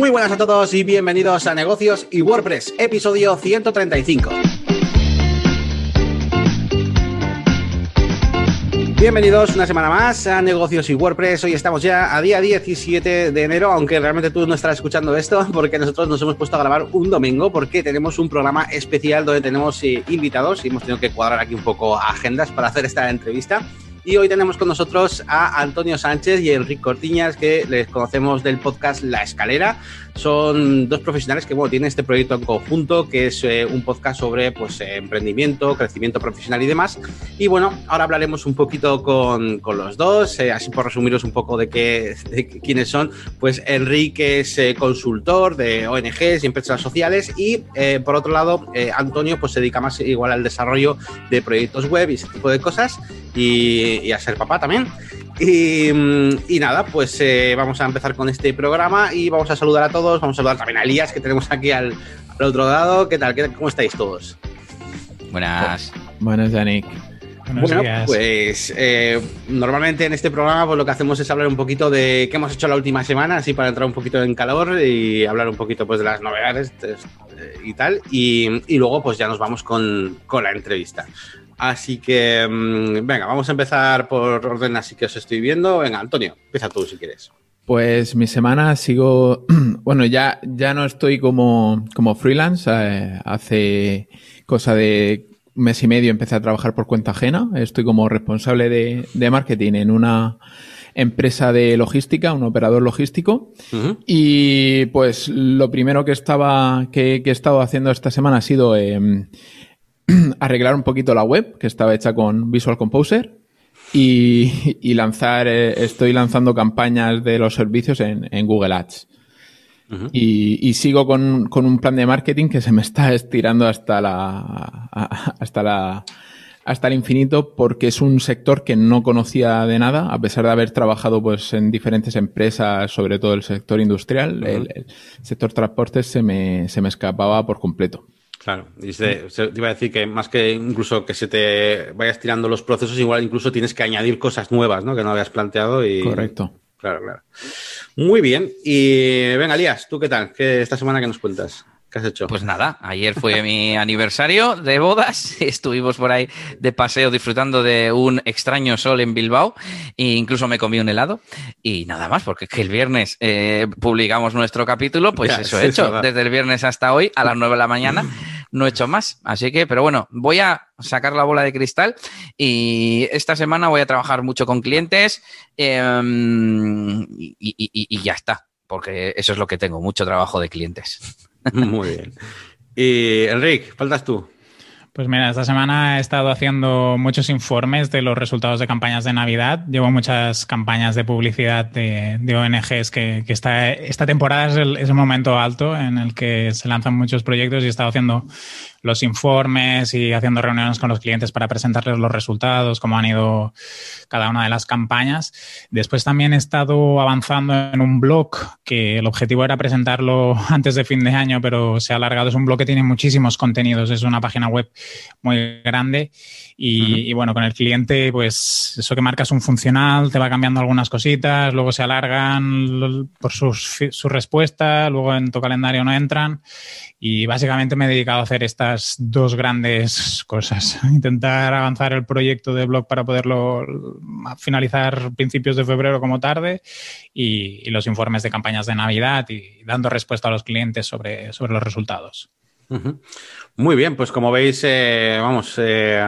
Muy buenas a todos y bienvenidos a Negocios y WordPress, episodio 135. Bienvenidos una semana más a Negocios y WordPress. Hoy estamos ya a día 17 de enero, aunque realmente tú no estarás escuchando esto porque nosotros nos hemos puesto a grabar un domingo porque tenemos un programa especial donde tenemos eh, invitados y hemos tenido que cuadrar aquí un poco agendas para hacer esta entrevista. Y hoy tenemos con nosotros a Antonio Sánchez y Enrique Cortiñas, que les conocemos del podcast La Escalera. Son dos profesionales que bueno, tienen este proyecto en conjunto, que es eh, un podcast sobre pues, eh, emprendimiento, crecimiento profesional y demás. Y bueno, ahora hablaremos un poquito con, con los dos, eh, así por resumiros un poco de, qué, de quiénes son. Pues Enrique es consultor de ONGs y empresas sociales y por otro lado, Antonio pues se dedica más igual al desarrollo de proyectos web y ese tipo de cosas y, a ser papá también. Y, nada, pues eh, vamos a empezar con este programa y vamos a saludar a todos. Vamos a saludar también a Elías, que tenemos aquí al, otro lado. ¿Qué tal? ¿Cómo estáis todos? Buenas. Buenas, Yannick. bueno, pues eh, normalmente en este programa pues, lo que hacemos es hablar un poquito de qué hemos hecho la última semana, así para entrar un poquito en calor y hablar un poquito pues, de las novedades eh, y tal. Y, luego pues ya nos vamos con, con la entrevista. Así que, mm, venga, vamos a empezar por orden así que os estoy viendo. Venga, Antonio, empieza tú si quieres. Pues mi semana sigo, bueno, ya, ya no estoy como, como freelance. Eh, hace cosa de mes y medio empecé a trabajar por cuenta ajena. Estoy como responsable de, marketing en una empresa de logística, un operador logístico. Y pues lo primero que estaba, que, he estado haciendo esta semana ha sido em, arreglar un poquito la web, que estaba hecha con Visual Composer, y, lanzar, eh, estoy lanzando campañas de los servicios en, Google Ads. y, sigo con, un plan de marketing que se me está estirando hasta la, hasta la, hasta el infinito porque es un sector que no conocía de nada, a pesar de haber trabajado pues en diferentes empresas, sobre todo el sector industrial, el, sector transportes se me, se me escapaba por completo. Claro, y te iba a decir que más que incluso que se te vayas tirando los procesos, igual incluso tienes que añadir cosas nuevas, ¿no? Que no habías planteado y... Correcto. Claro, claro. Muy bien. Y venga, Lías, ¿tú qué tal? ¿Qué, esta semana qué nos cuentas? ¿Qué has hecho? Pues nada, ayer fue mi aniversario de bodas. Estuvimos por ahí de paseo disfrutando de un extraño sol en Bilbao e incluso me comí un helado. Y nada más, porque que el viernes eh, publicamos nuestro capítulo, pues eso he hecho. Desde el viernes hasta hoy, a las 9 de la mañana, no he hecho más. Así que, pero bueno, voy a sacar la bola de cristal y esta semana voy a trabajar mucho con clientes em, y ya está, porque eso es lo que tengo, mucho trabajo de clientes. Muy bien. Y Enrique, faltas tú. Pues mira, esta semana he estado haciendo muchos informes de los resultados de campañas de Navidad. Llevo muchas campañas de publicidad de, ONGs que, esta, esta temporada es el, es el, momento alto en el que se lanzan muchos proyectos y he estado haciendo los informes y haciendo reuniones con los clientes para presentarles los resultados, cómo han ido cada una de las campañas. Después también he estado avanzando en un blog que el objetivo era presentarlo antes de fin de año, pero se ha alargado. Es un blog que tiene muchísimos contenidos, es una página web muy grande y, bueno, con el cliente, pues eso que marcas un funcional, te va cambiando algunas cositas, luego se alargan por sus, su respuesta, luego en tu calendario no entran y básicamente me he dedicado a hacer estas dos grandes cosas. Intentar avanzar el proyecto de blog para poderlo finalizar principios de febrero como tarde y, los informes de campañas de Navidad y dando respuesta a los clientes sobre, sobre los resultados. Muy bien, pues como veis, eh, vamos, eh,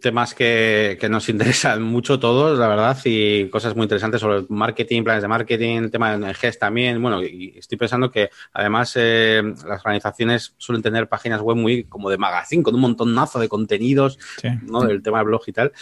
temas que, que, nos interesan mucho todos, la verdad, y cosas muy interesantes sobre marketing, planes de marketing, tema de GES también. Bueno, y estoy pensando que además eh, las organizaciones suelen tener páginas web muy como de magazine, con un montonazo de contenidos, ¿no? Del tema de blog y tal.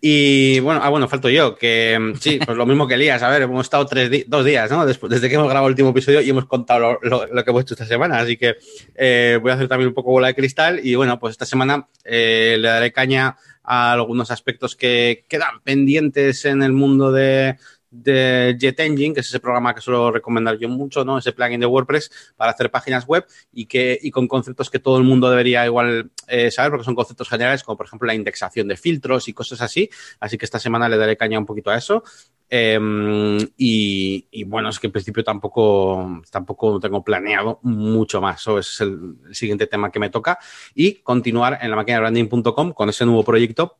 Y bueno, ah, bueno, falto yo, que mm, sí, pues lo mismo que Elías, a ver, hemos estado tres dos días, ¿no? Después, desde que hemos grabado el último episodio y hemos contado lo, que hemos hecho esta semana, así que eh, voy a hacer también un poco bola de cristal y bueno, pues esta semana eh, le daré caña a algunos aspectos que quedan pendientes en el mundo de, de Jet Engine, que es ese programa que suelo recomendar yo mucho, ¿no? Ese plugin de WordPress para hacer páginas web y que y con conceptos que todo el mundo debería igual eh, saber, porque son conceptos generales, como por ejemplo la indexación de filtros y cosas así. Así que esta semana le daré caña un poquito a eso. Em, y, bueno, es que en principio tampoco, tampoco tengo planeado mucho más. Eso es el, siguiente tema que me toca. Y continuar en la máquina branding.com con ese nuevo proyecto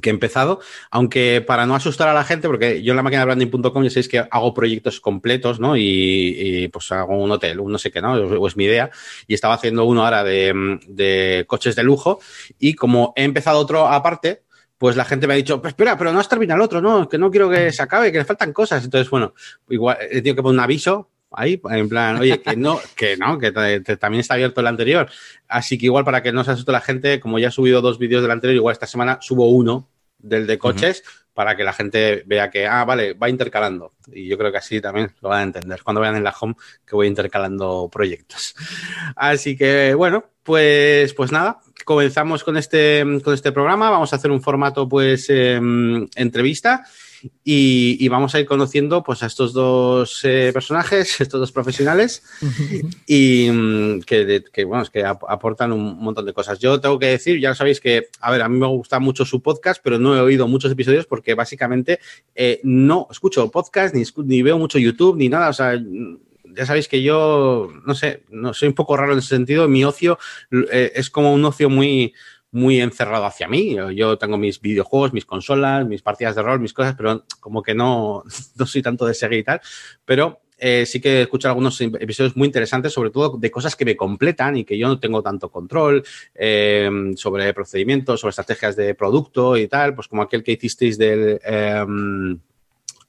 que he empezado, aunque para no asustar a la gente, porque yo en la máquina de branding.com ya sabéis que hago proyectos completos, ¿no? Y, pues hago un hotel, un no sé qué, ¿no? O es mi idea. Y estaba haciendo uno ahora de, de coches de lujo y como he empezado otro aparte, pues la gente me ha dicho, pues espera, pero no has terminado el otro, no, que no quiero que se acabe, que le faltan cosas. Entonces, bueno, igual he tenido que poner un aviso ahí, en plan, oye, que no, que no, que también está abierto el anterior. Así que igual para que no se asuste la gente, como ya he subido dos vídeos del anterior, igual esta semana subo uno del de coches para que la gente vea que, ah, vale, va intercalando. Y yo creo que así también lo van a entender cuando vean en la home que voy intercalando proyectos. Así que, bueno, pues, pues nada, comenzamos con este, con este programa. Vamos a hacer un formato, pues, em, entrevista. Y, vamos a ir conociendo pues a estos dos eh, personajes, estos dos profesionales y mm, que, bueno, que aportan un montón de cosas. Yo tengo que decir, ya sabéis que, a ver, a mí me gusta mucho su podcast, pero no he oído muchos episodios porque básicamente eh, no escucho podcast, ni, ni veo mucho YouTube, ni nada, o sea, ya sabéis que yo, no sé, no soy un poco raro en ese sentido. Mi ocio eh, es como un ocio muy, muy encerrado hacia mí. Yo tengo mis videojuegos, mis consolas, mis partidas de rol, mis cosas, pero como que no, no soy tanto de seguir y tal. Pero eh, sí que he escuchado algunos episodios muy interesantes, sobre todo de cosas que me completan y que yo no tengo tanto control eh, sobre procedimientos, sobre estrategias de producto y tal, pues como aquel que hicisteis del... Eh,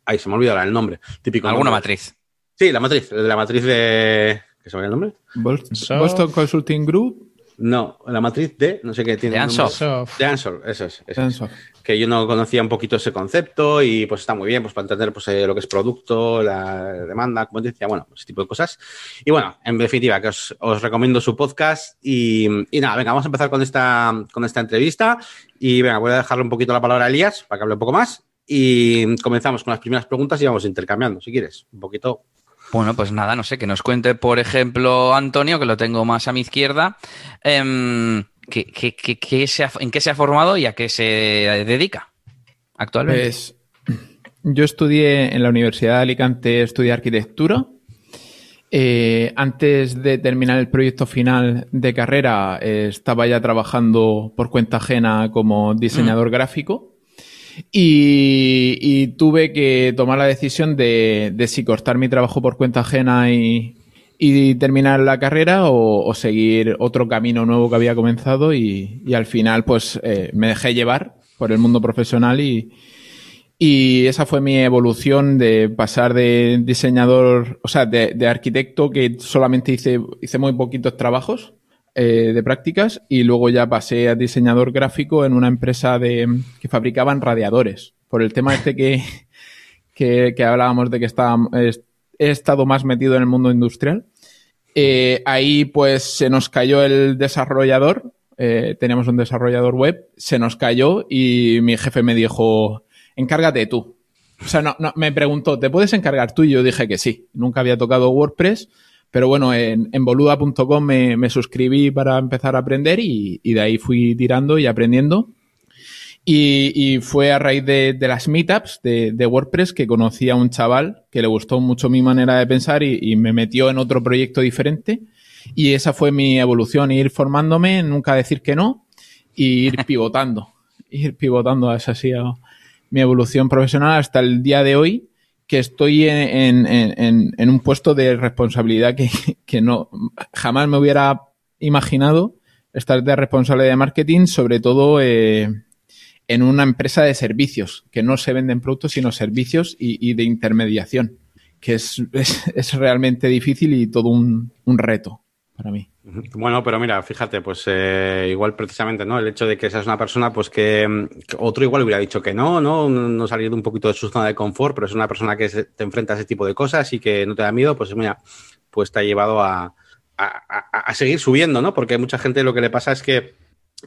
ay, se me olvidó el nombre. Típico. ¿Alguna matriz? Sí, la matriz, la matriz de. ¿Qué se llama el nombre? Boston Consulting Group. No, la matriz de, no sé qué tiene. De Ansoff. De Ansoff, eso es. Eso Que yo no conocía un poquito ese concepto y pues está muy bien pues para entender pues, eh, lo que es producto, la demanda, como decía, bueno, ese tipo de cosas. Y bueno, en definitiva, que os, recomiendo su podcast y, y, nada, venga, vamos a empezar con esta, con esta entrevista y venga, voy a dejarle un poquito la palabra a Elías para que hable un poco más y comenzamos con las primeras preguntas y vamos intercambiando, si quieres, un poquito bueno, pues nada, no sé, que nos cuente, por ejemplo, Antonio, que lo tengo más a mi izquierda, em, ¿en qué se ha formado y a qué se dedica actualmente? Pues yo estudié en la Universidad de Alicante, estudié arquitectura. Eh, antes de terminar el proyecto final de carrera, eh, estaba ya trabajando por cuenta ajena como diseñador mm. gráfico. Y, tuve que tomar la decisión de, si cortar mi trabajo por cuenta ajena y, terminar la carrera o, seguir otro camino nuevo que había comenzado y, al final pues eh, me dejé llevar por el mundo profesional y, y esa fue mi evolución de pasar de diseñador, o sea, de, de arquitecto que solamente hice, hice muy poquitos trabajos eh, de prácticas y luego ya pasé a diseñador gráfico en una empresa de, que fabricaban radiadores. Por el tema este que, que, hablábamos de que estaba, he estado más metido en el mundo industrial. Eh, ahí pues se nos cayó el desarrollador, eh, un desarrollador web, se nos cayó y mi jefe me dijo, encárgate tú. O sea, no, no, me preguntó, ¿te puedes encargar tú? Y yo dije que sí. Nunca había tocado WordPress pero bueno, en, en boluda.com me, suscribí para empezar a aprender y, de ahí fui tirando y aprendiendo. Y, fue a raíz de, las meetups de, WordPress que conocí a un chaval que le gustó mucho mi manera de pensar y, me metió en otro proyecto diferente. Y esa fue mi evolución, ir formándome, nunca decir que no, y ir pivotando. ir pivotando, esa ha sido mi evolución profesional hasta el día de hoy, que estoy en, un puesto de responsabilidad que, no jamás me hubiera imaginado estar de responsable de marketing, sobre todo eh, en una empresa de servicios, que no se venden productos, sino servicios y, de intermediación, que es, es, realmente difícil y todo un reto para mí. Bueno, pero mira, fíjate, pues eh, igual precisamente, ¿no? El hecho de que seas una persona, pues que, otro igual hubiera dicho que no, ¿no? No salir un poquito de su zona de confort, pero es una persona que te enfrenta a ese tipo de cosas y que no te da miedo, pues mira, pues te ha llevado a, a, seguir subiendo, ¿no? Porque mucha gente lo que le pasa es que,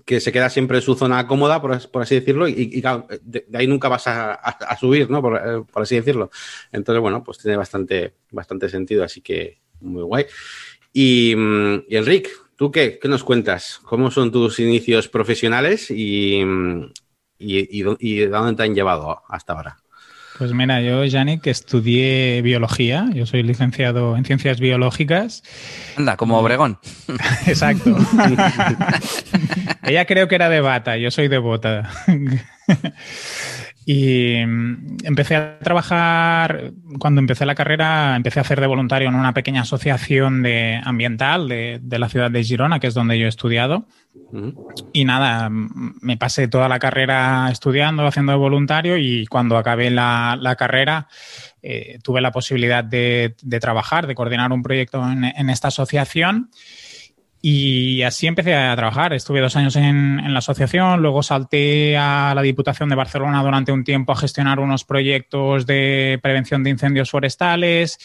que se queda siempre en su zona cómoda, por, así decirlo, y, de, ahí nunca vas a, subir, ¿no? Por, eh, por, así decirlo. Entonces, bueno, pues tiene bastante, bastante sentido, así que muy guay. Y, mm, y Enric, ¿tú qué, qué, nos cuentas? ¿Cómo son tus inicios profesionales y, mm, y, y, dónde te han llevado hasta ahora? Pues mira, yo, Yannick, estudié biología. Yo soy licenciado en ciencias biológicas. Anda, como Obregón. Exacto. Ella creo que era de bata, yo soy de bota. Y mm, empecé a trabajar, cuando empecé la carrera, empecé a hacer de voluntario en una pequeña asociación de, ambiental de, la ciudad de Girona, que es donde yo he estudiado. Y nada, me pasé toda la carrera estudiando, haciendo de voluntario y cuando acabé la, carrera eh, tuve la posibilidad de, trabajar, de coordinar un proyecto en, en esta asociación. Y así empecé a trabajar. Estuve dos años en, la asociación, luego salté a la Diputación de Barcelona durante un tiempo a gestionar unos proyectos de prevención de incendios forestales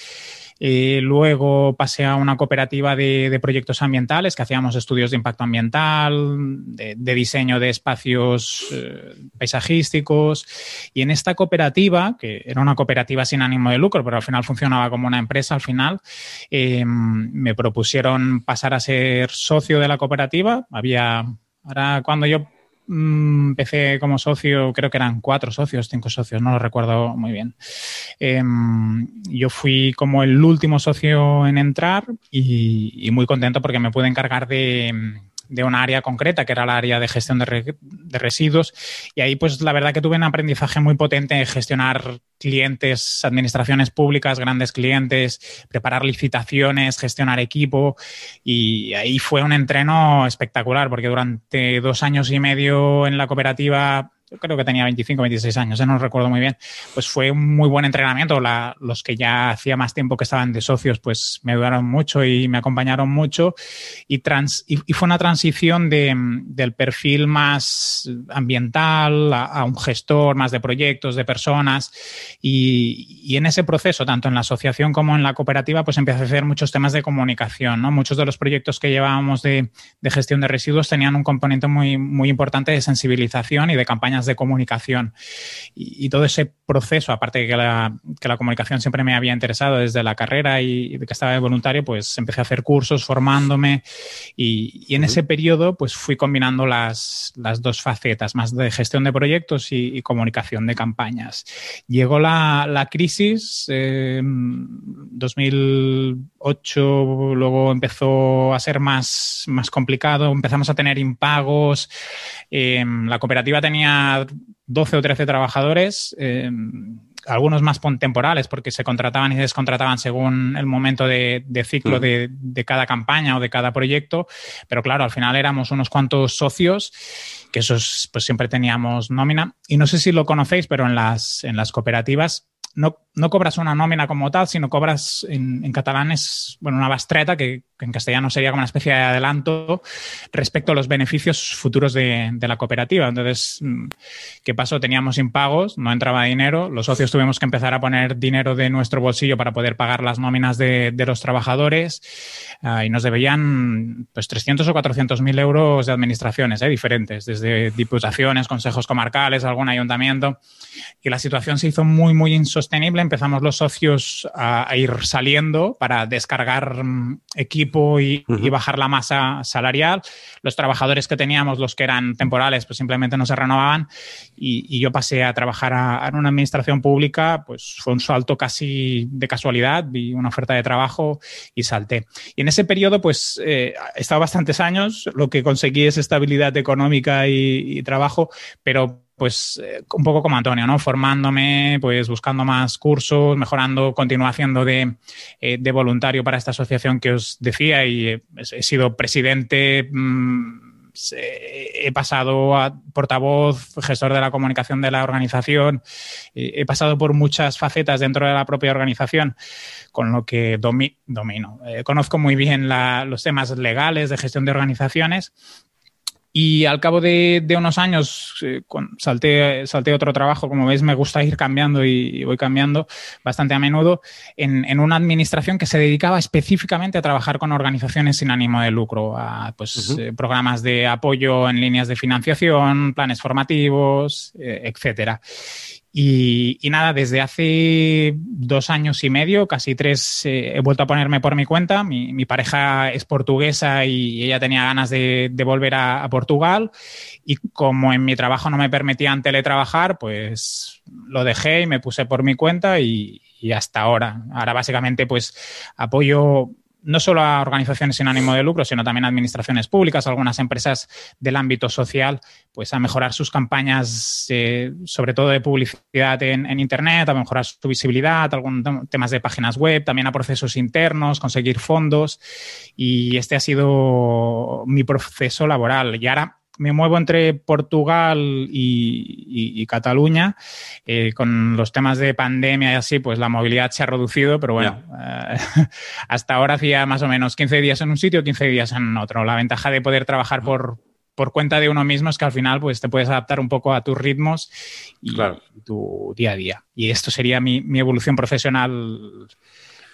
eh, luego pasé a una cooperativa de, proyectos ambientales que hacíamos estudios de impacto ambiental, de, diseño de espacios eh, paisajísticos. Y en esta cooperativa, que era una cooperativa sin ánimo de lucro, pero al final funcionaba como una empresa, al final em, me propusieron pasar a ser socio de la cooperativa. Había, ahora cuando yo Mm, empecé como socio, creo que eran cuatro socios, cinco socios, no lo recuerdo muy bien. Em, yo fui como el último socio en entrar y, muy contento porque me pude encargar de de una área concreta, que era la área de gestión de, residuos. Y ahí, pues la verdad que tuve un aprendizaje muy potente en gestionar clientes, administraciones públicas, grandes clientes, preparar licitaciones, gestionar equipo. Y ahí fue un entreno espectacular, porque durante dos años y medio en la cooperativa creo que tenía 25, 26 años, no recuerdo muy bien, pues fue un muy buen entrenamiento. los que ya hacía más tiempo que estaban de socios, pues me ayudaron mucho y me acompañaron mucho. Y, trans, y, fue una transición de, del perfil más ambiental a, un gestor más de proyectos, de personas. Y, y, en ese proceso, tanto en la asociación como en la cooperativa, pues empecé a hacer muchos temas de comunicación. ¿no? Muchos de los proyectos que llevábamos de, de gestión de residuos tenían un componente muy, muy importante de sensibilización y de campañas de comunicación. Y, todo ese proceso, aparte de que la, que la, comunicación siempre me había interesado desde la carrera y, de que estaba de voluntario, pues empecé a hacer cursos formándome y, en ese periodo pues fui combinando las, las, dos facetas, más de gestión de proyectos y, comunicación de campañas. Llegó la, la crisis, eh, 2008 luego empezó a ser más, más complicado, empezamos a tener impagos, eh, la cooperativa tenía 12 o 13 trabajadores, eh, algunos más temporales porque se contrataban y descontrataban según el momento de, ciclo de, cada campaña o de cada proyecto, pero claro, al final éramos unos cuantos socios que esos pues siempre teníamos nómina. Y no sé si lo conocéis, pero en las, en las cooperativas no, no cobras una nómina como tal, sino cobras en, catalán es bueno, una bastreta, que, en castellano sería como una especie de adelanto respecto a los beneficios futuros de, la cooperativa. Entonces, mm, ¿qué pasó? Teníamos impagos, no entraba dinero, los socios tuvimos que empezar a poner dinero de nuestro bolsillo para poder pagar las nóminas de, los trabajadores ah, y nos debían pues 300 o 400 mil euros de administraciones eh, diferentes, desde diputaciones, consejos comarcales, algún ayuntamiento, y la situación se hizo muy, muy insostenible empezamos los socios a, ir saliendo para descargar mm, equipo y, bajar la masa salarial. Los trabajadores que teníamos, los que eran temporales, pues simplemente no se renovaban y, yo pasé a trabajar en una administración pública, pues fue un salto casi de casualidad, vi una oferta de trabajo y salté. Y en ese periodo, pues eh, he estado bastantes años, lo que conseguí es estabilidad económica y, y trabajo, pero pues eh, un poco como Antonio, ¿no? Formándome, pues buscando más cursos, mejorando, continúo haciendo de, eh, de voluntario para esta asociación que os decía y he, sido presidente. Mm, he pasado a portavoz, gestor de la comunicación de la organización, he pasado por muchas facetas dentro de la propia organización, con lo que domino. Eh, conozco muy bien los temas legales de gestión de organizaciones y al cabo de, unos años eh, salté, salté, otro trabajo, como veis me gusta ir cambiando y, voy cambiando bastante a menudo, en, una administración que se dedicaba específicamente a trabajar con organizaciones sin ánimo de lucro, a pues, eh, programas de apoyo en líneas de financiación, planes formativos, eh, etcétera. Y, nada, desde hace dos años y medio, casi tres, eh, he vuelto a ponerme por mi cuenta. Mi, pareja es portuguesa y ella tenía ganas de, volver a, Portugal. Y como en mi trabajo no me permitían teletrabajar, pues lo dejé y me puse por mi cuenta y, y hasta ahora. Ahora básicamente pues apoyo no solo a organizaciones sin ánimo de lucro, sino también a administraciones públicas, algunas empresas del ámbito social, pues a mejorar sus campañas, eh, sobre todo de publicidad en, Internet, a mejorar su visibilidad, algunos temas de páginas web, también a procesos internos, conseguir fondos. Y este ha sido mi proceso laboral. Y ahora me muevo entre Portugal y, Cataluña. Eh, con los temas de pandemia y así, pues la movilidad se ha reducido, pero bueno, eh, hasta ahora hacía más o menos 15 días en un sitio, 15 días en otro. La ventaja de poder trabajar por, por cuenta de uno mismo es que al final pues te puedes adaptar un poco a tus ritmos y tu día a día. Y esto sería mi, mi evolución profesional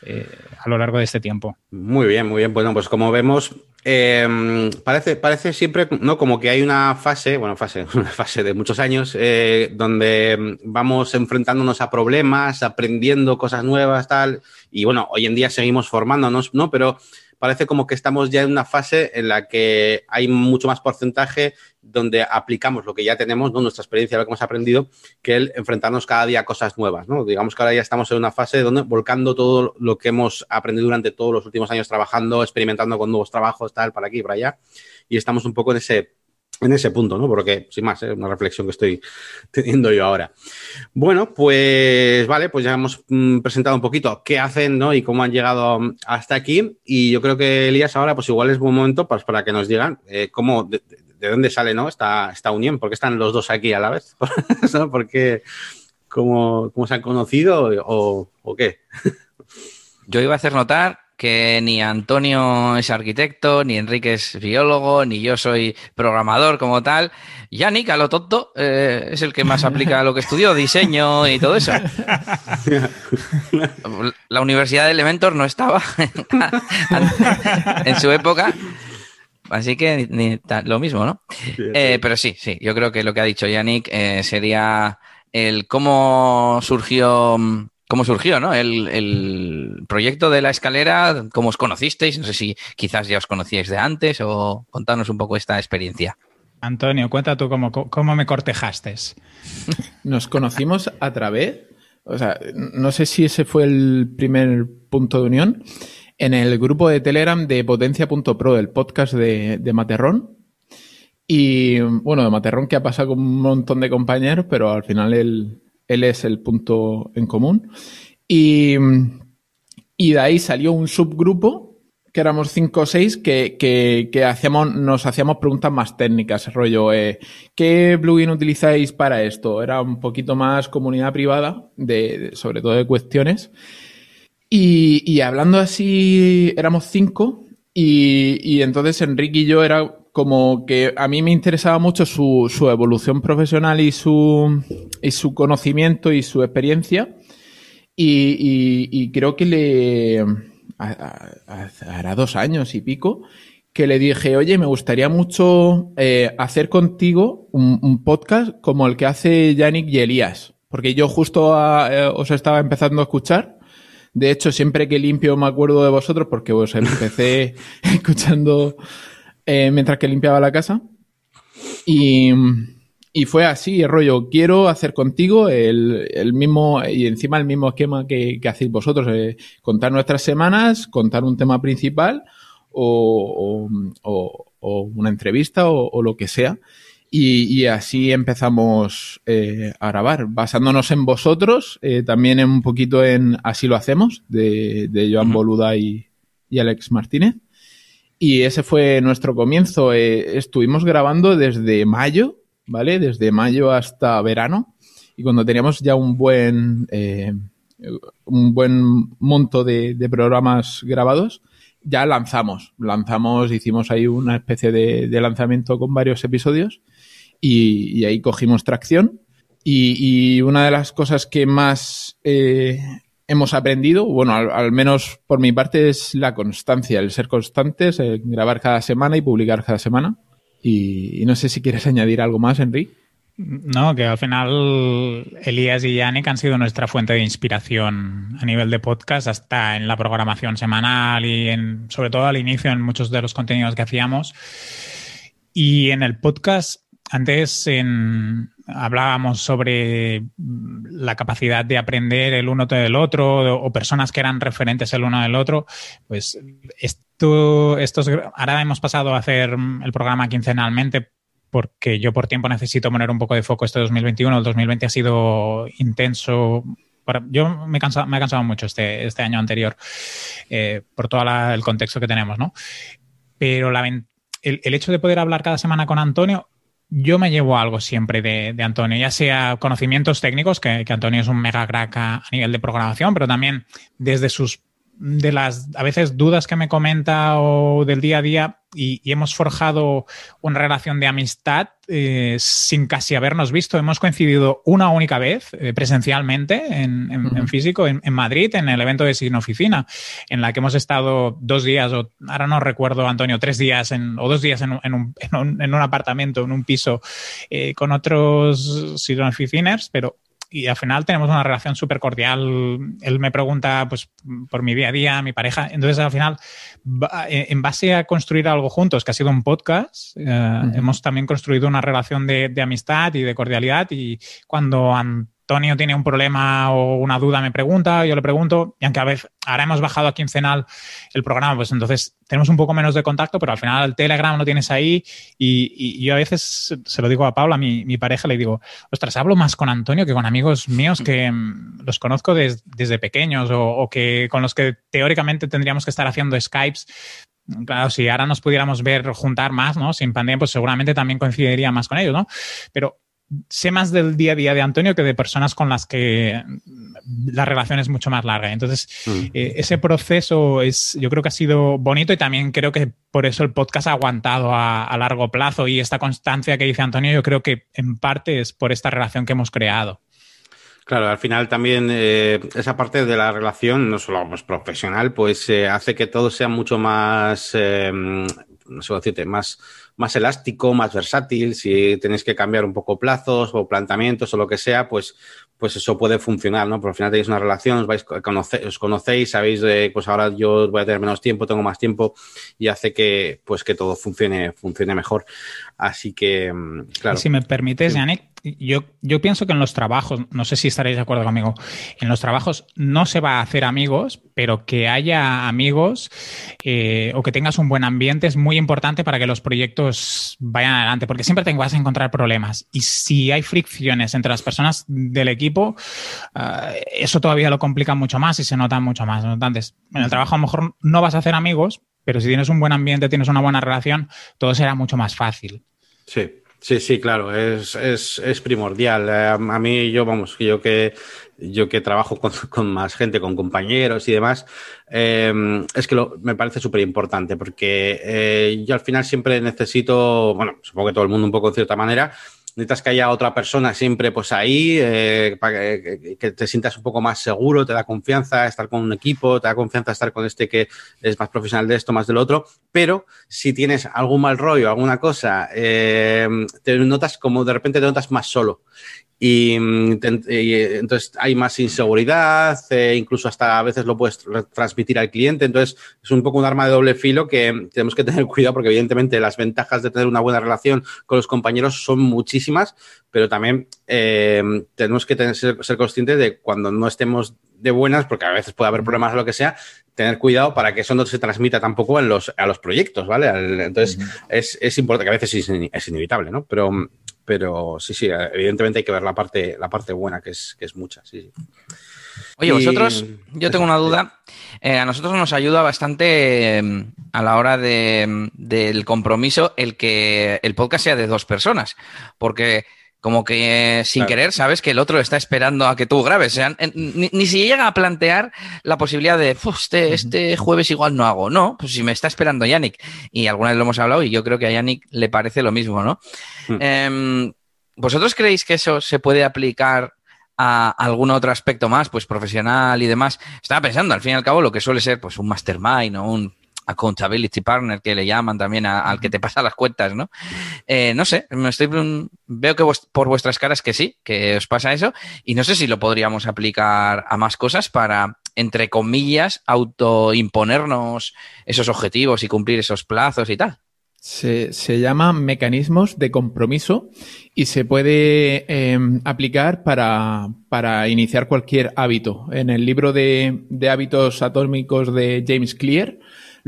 eh, a lo largo de este tiempo. Muy bien, muy bien. Bueno, pues como vemos, em, parece, parece siempre ¿no? como que hay una fase, bueno, fase, una fase de muchos años, eh, donde em, vamos enfrentándonos a problemas, aprendiendo cosas nuevas, tal. Y bueno, hoy en día seguimos formándonos, ¿no? Pero parece como que estamos ya en una fase en la que hay mucho más porcentaje donde aplicamos lo que ya tenemos, ¿no? nuestra experiencia, lo que hemos aprendido, que el enfrentarnos cada día a cosas nuevas. ¿no? Digamos que ahora ya estamos en una fase donde volcando todo lo que hemos aprendido durante todos los últimos años trabajando, experimentando con nuevos trabajos, tal, para aquí para allá. Y estamos un poco en ese en ese punto, ¿no? Porque, sin más, es una reflexión que estoy teniendo yo ahora. Bueno, pues vale, pues ya hemos mm, presentado un poquito qué hacen, ¿no? Y cómo han llegado hasta aquí. Y yo creo que, Elías, ahora, pues igual es buen momento pues, para que nos digan eh, cómo, de, dónde sale, ¿no? Esta, esta unión, por qué están los dos aquí a la vez, ¿no? ¿Por qué, cómo, cómo se han conocido o, o qué? Yo iba a hacer notar que ni Antonio es arquitecto, ni Enrique es biólogo, ni yo soy programador como tal. Yannick, a lo tonto, eh, es el que más aplica lo que estudió, diseño y todo eso. La Universidad de Elementor no estaba en su época. Así que ni, lo mismo, ¿no? Eh, pero sí, sí, yo creo que lo que ha dicho Yannick eh, sería el cómo surgió cómo surgió, ¿no? El, proyecto de la escalera, cómo os conocisteis, no sé si quizás ya os conocíais de antes o contanos un poco esta experiencia. Antonio, cuenta tú cómo, cómo me cortejaste. Nos conocimos a través, o sea, no sé si ese fue el primer punto de unión, en el grupo de Telegram de Potencia.pro, el podcast de, de Materrón. Y bueno, de Materrón que ha pasado con un montón de compañeros, pero al final él, él es el punto en común. Y, de ahí salió un subgrupo, que éramos cinco o seis, que, que, hacíamos, nos hacíamos preguntas más técnicas, rollo, eh, ¿qué plugin utilizáis para esto? Era un poquito más comunidad privada, de, sobre todo de cuestiones. Y, y hablando así, éramos cinco, y, y, entonces Enrique y yo era como que a mí me interesaba mucho su, su evolución profesional y su, y su conocimiento y su experiencia. Y, creo que le hará dos años y pico que le dije, oye, me gustaría mucho eh, hacer contigo un, podcast como el que hace Yannick y Elías. Porque yo justo eh, os estaba empezando a escuchar. De hecho, siempre que limpio me acuerdo de vosotros porque os empecé escuchando eh, mientras que limpiaba la casa. Y, fue así, el rollo, quiero hacer contigo el, mismo, y encima el mismo esquema que, hacéis vosotros, eh, contar nuestras semanas, contar un tema principal o, una entrevista o, lo que sea. Y, así empezamos eh, a grabar, basándonos en vosotros, también en un poquito en Así lo hacemos, de, Joan Boluda y Alex Martínez. Y ese fue nuestro comienzo. Eh, estuvimos grabando desde mayo, ¿vale? Desde mayo hasta verano. Y cuando teníamos ya un buen, eh, un buen monto de, programas grabados, ya lanzamos. Lanzamos, hicimos ahí una especie de, lanzamiento con varios episodios y, ahí cogimos tracción. Y, una de las cosas que más eh, hemos aprendido, bueno, al, menos por mi parte, es la constancia, el ser constantes, grabar cada semana y publicar cada semana. Y, no sé si quieres añadir algo más, Enrique. No, que al final Elías y Yannick han sido nuestra fuente de inspiración a nivel de podcast, hasta en la programación semanal y en, sobre todo al inicio en muchos de los contenidos que hacíamos. Y en el podcast, antes en, hablábamos sobre la capacidad de aprender el uno del otro o personas que eran referentes el uno del otro, pues esto, estos, ahora hemos pasado a hacer el programa quincenalmente porque yo por tiempo necesito poner un poco de foco este 2021. El 2020 ha sido intenso. Yo me he cansado, me he cansado mucho este, este año anterior eh, por todo el contexto que tenemos, ¿no? Pero el, hecho de poder hablar cada semana con Antonio, yo me llevo algo siempre de, Antonio, ya sea conocimientos técnicos, que, Antonio es un mega crack a nivel de programación, pero también desde sus de las a veces dudas que me comenta o del día a día y, hemos forjado una relación de amistad eh, sin casi habernos visto. Hemos coincidido una única vez eh, presencialmente en, físico en, Madrid, en el evento de Signo Oficina, en la que hemos estado dos días, o ahora no recuerdo, Antonio, tres días en, o dos días en, un, un, apartamento, en un piso eh, con otros Signo Oficiners, pero y al final tenemos una relación súper cordial. Él me pregunta pues, por mi día a día, mi pareja. Entonces, al final, en base a construir algo juntos, que ha sido un podcast, eh, hemos también construido una relación de, de, amistad y de cordialidad. Y cuando han Antonio tiene un problema o una duda, me pregunta, yo le pregunto, y aunque a veces ahora hemos bajado a quincenal el programa, pues entonces tenemos un poco menos de contacto, pero al final el Telegram lo tienes ahí y, yo a veces se lo digo a Paula, mi, mi, pareja, le digo, ostras, hablo más con Antonio que con amigos míos que mm, los conozco desde pequeños o, que con los que teóricamente tendríamos que estar haciendo Skypes, Claro, si ahora nos pudiéramos ver, juntar más, ¿no? Sin pandemia, pues seguramente también coincidiría más con ellos, ¿no? Pero sé más del día a día de Antonio que de personas con las que la relación es mucho más larga. Entonces, mm. eh, ese proceso es, yo creo que ha sido bonito y también creo que por eso el podcast ha aguantado a, largo plazo y esta constancia que dice Antonio, yo creo que en parte es por esta relación que hemos creado. Claro, al final también eh, esa parte de la relación, no solo pues, profesional, pues eh, hace que todo sea mucho más, no sé decirte, más más elástico, más versátil, si tenéis que cambiar un poco plazos o planteamientos o lo que sea, pues, pues eso puede funcionar, ¿no? Pero al final tenéis una relación, os, vais, os conocéis, sabéis, de, pues ahora yo voy a tener menos tiempo, tengo más tiempo y hace que, pues que todo funcione, funcione mejor. Así que, mm, claro. si me permites, Yannick, yo, pienso que en los trabajos, no sé si estaréis de acuerdo conmigo, en los trabajos no se va a hacer amigos, pero que haya amigos eh, o que tengas un buen ambiente es muy importante para que los proyectos vayan adelante, porque siempre te vas a encontrar problemas. Y si hay fricciones entre las personas del equipo, eh, eso todavía lo complica mucho más y se nota mucho más. Entonces, en el trabajo a lo mejor no vas a hacer amigos, pero si tienes un buen ambiente, tienes una buena relación, todo será mucho más fácil. Sí, sí, sí, claro, es, es, es primordial. Eh, a mí, yo, vamos, yo que, yo que trabajo con, con más gente, con compañeros y demás, eh, es que lo, me parece súper importante porque eh, yo al final siempre necesito, bueno, supongo que todo el mundo un poco de cierta manera, necesitas que haya otra persona siempre pues ahí, eh, para que, te sientas un poco más seguro, te da confianza estar con un equipo, te da confianza estar con este que es más profesional de esto, más del otro, pero si tienes algún mal rollo, alguna cosa, eh, te notas como de repente te notas más solo. Y, entonces hay más inseguridad, eh, incluso hasta a veces lo puedes transmitir al cliente. Entonces es un poco un arma de doble filo que tenemos que tener cuidado porque evidentemente las ventajas de tener una buena relación con los compañeros son muchísimas, pero también eh, tenemos que tener, ser, conscientes de cuando no estemos de buenas, porque a veces puede haber problemas o lo que sea, tener cuidado para que eso no se transmita tampoco en los, a los proyectos, ¿vale? Entonces, es, es, importante, que a veces es, es inevitable, ¿no? Pero, pero sí, sí, evidentemente hay que ver la parte, la parte buena, que es, que es mucha, sí, Oye, vosotros, yo tengo una duda. Eh, a nosotros nos ayuda bastante em, a la hora de, em, del compromiso el que el podcast sea de dos personas, porque como que sin querer sabes que el otro está esperando a que tú grabes. O sea, ni, ni, si llega a plantear la posibilidad de, este, este jueves igual no hago. No, pues si me está esperando Yannick. Y alguna vez lo hemos hablado y yo creo que a Yannick le parece lo mismo, ¿no? Hmm. Eh, ¿Vosotros creéis que eso se puede aplicar a algún otro aspecto más, pues profesional y demás? Estaba pensando, al fin y al cabo, lo que suele ser pues un mastermind o un accountability partner que le llaman también al que te pasa las cuentas, ¿no? Eh, no sé, me estoy, veo que por vuestras caras que sí, que os pasa eso y no sé si lo podríamos aplicar a más cosas para, entre comillas, autoimponernos esos objetivos y cumplir esos plazos y tal. Se, se llama mecanismos de compromiso y se puede em, aplicar para, para, iniciar cualquier hábito. En el libro de, de, hábitos atómicos de James Clear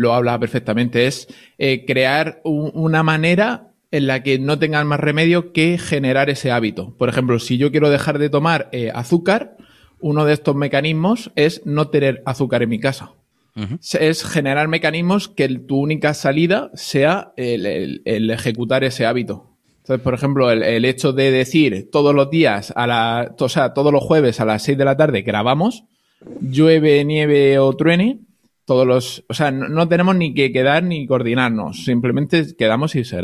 lo habla perfectamente. Es eh, crear una manera en la que no tengan más remedio que generar ese hábito. Por ejemplo, si yo quiero dejar de tomar eh, azúcar, uno de estos mecanismos es no tener azúcar en mi casa. Es generar mecanismos que tu única salida sea el, ejecutar ese hábito. Entonces, por ejemplo, el, hecho de decir todos los días, a la, o sea, todos los jueves a las 6 de la tarde grabamos, llueve, nieve o truene, todos los, o sea, no, tenemos ni que quedar ni coordinarnos, simplemente quedamos y se.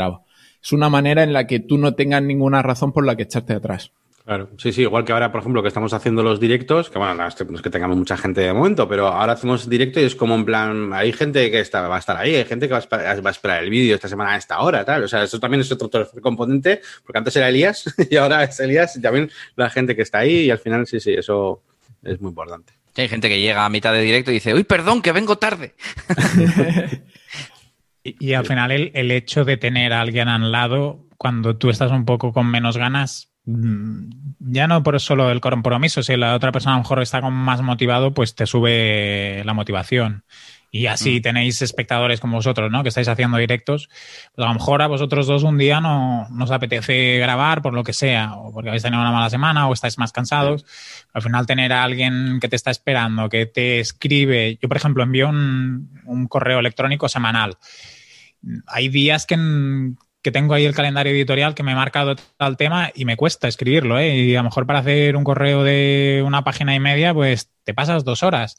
Es una manera en la que tú no tengas ninguna razón por la que echarte atrás. Claro, sí, sí, igual que ahora, por ejemplo, que estamos haciendo los directos, que bueno, no es que tengamos mucha gente de momento, pero ahora hacemos directo y es como en plan, hay gente que está, va a estar ahí, hay gente que va a esperar, el vídeo esta semana a esta hora, tal. O sea, eso también es otro componente, porque antes era Elías y ahora es Elías y también la gente que está ahí y al final, sí, sí, eso es muy importante. Hay gente que llega a mitad de directo y dice, uy, perdón, que vengo tarde. y, al final el, el hecho de tener a alguien al lado, cuando tú estás un poco con menos ganas, Mm, ya no por solo el compromiso, si la otra persona a lo mejor está más motivado, pues te sube la motivación. Y así mm. tenéis espectadores como vosotros, ¿no? Que estáis haciendo directos. Pues a lo mejor a vosotros dos un día no nos apetece grabar por lo que sea, o porque habéis tenido una mala semana o estáis más cansados. Al final tener a alguien que te está esperando, que te escribe. Yo, por ejemplo, envío un, un correo electrónico semanal. Hay días que, que tengo ahí el calendario editorial que me he marcado tal tema y me cuesta escribirlo, ¿eh? Y a lo mejor para hacer un correo de una página y media, pues te pasas dos horas.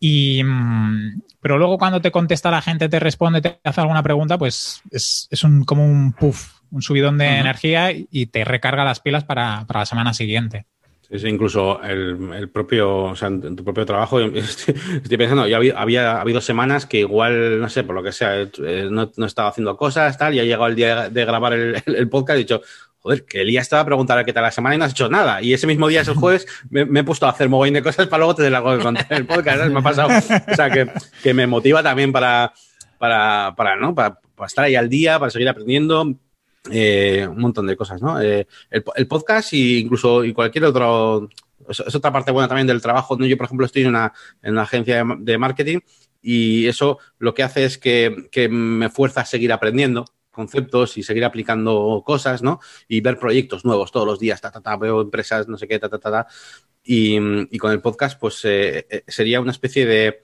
Y, mm, pero luego cuando te contesta la gente, te responde, te hace alguna pregunta, pues es, un, como un puff, un subidón de energía y te recarga las pilas para, para la semana siguiente. Es incluso el, propio, o sea, en tu propio trabajo, estoy, pensando, ya había, ha habido semanas que igual, no sé, por lo que sea, eh, no, no estaba haciendo cosas, tal, y ha llegado el día de grabar el, podcast y he dicho, joder, que Elías estaba a preguntar qué tal la semana y no has hecho nada. Y ese mismo día, es el jueves, me, he puesto a hacer mogollón de cosas para luego te algo de contar el podcast, Me ha pasado. O sea, que, que me motiva también para, para, para, ¿no? Para, estar ahí al día, para seguir aprendiendo eh, un montón de cosas, ¿no? Eh, el, podcast e incluso y cualquier otro, es, otra parte buena también del trabajo. Yo, por ejemplo, estoy en una, en una agencia de, marketing y eso lo que hace es que, que, me fuerza a seguir aprendiendo conceptos y seguir aplicando cosas, ¿no? Y ver proyectos nuevos todos los días, ta, ta, ta, veo empresas, no sé qué, ta, ta, ta, ta. Y, y con el podcast, pues eh, sería una especie de,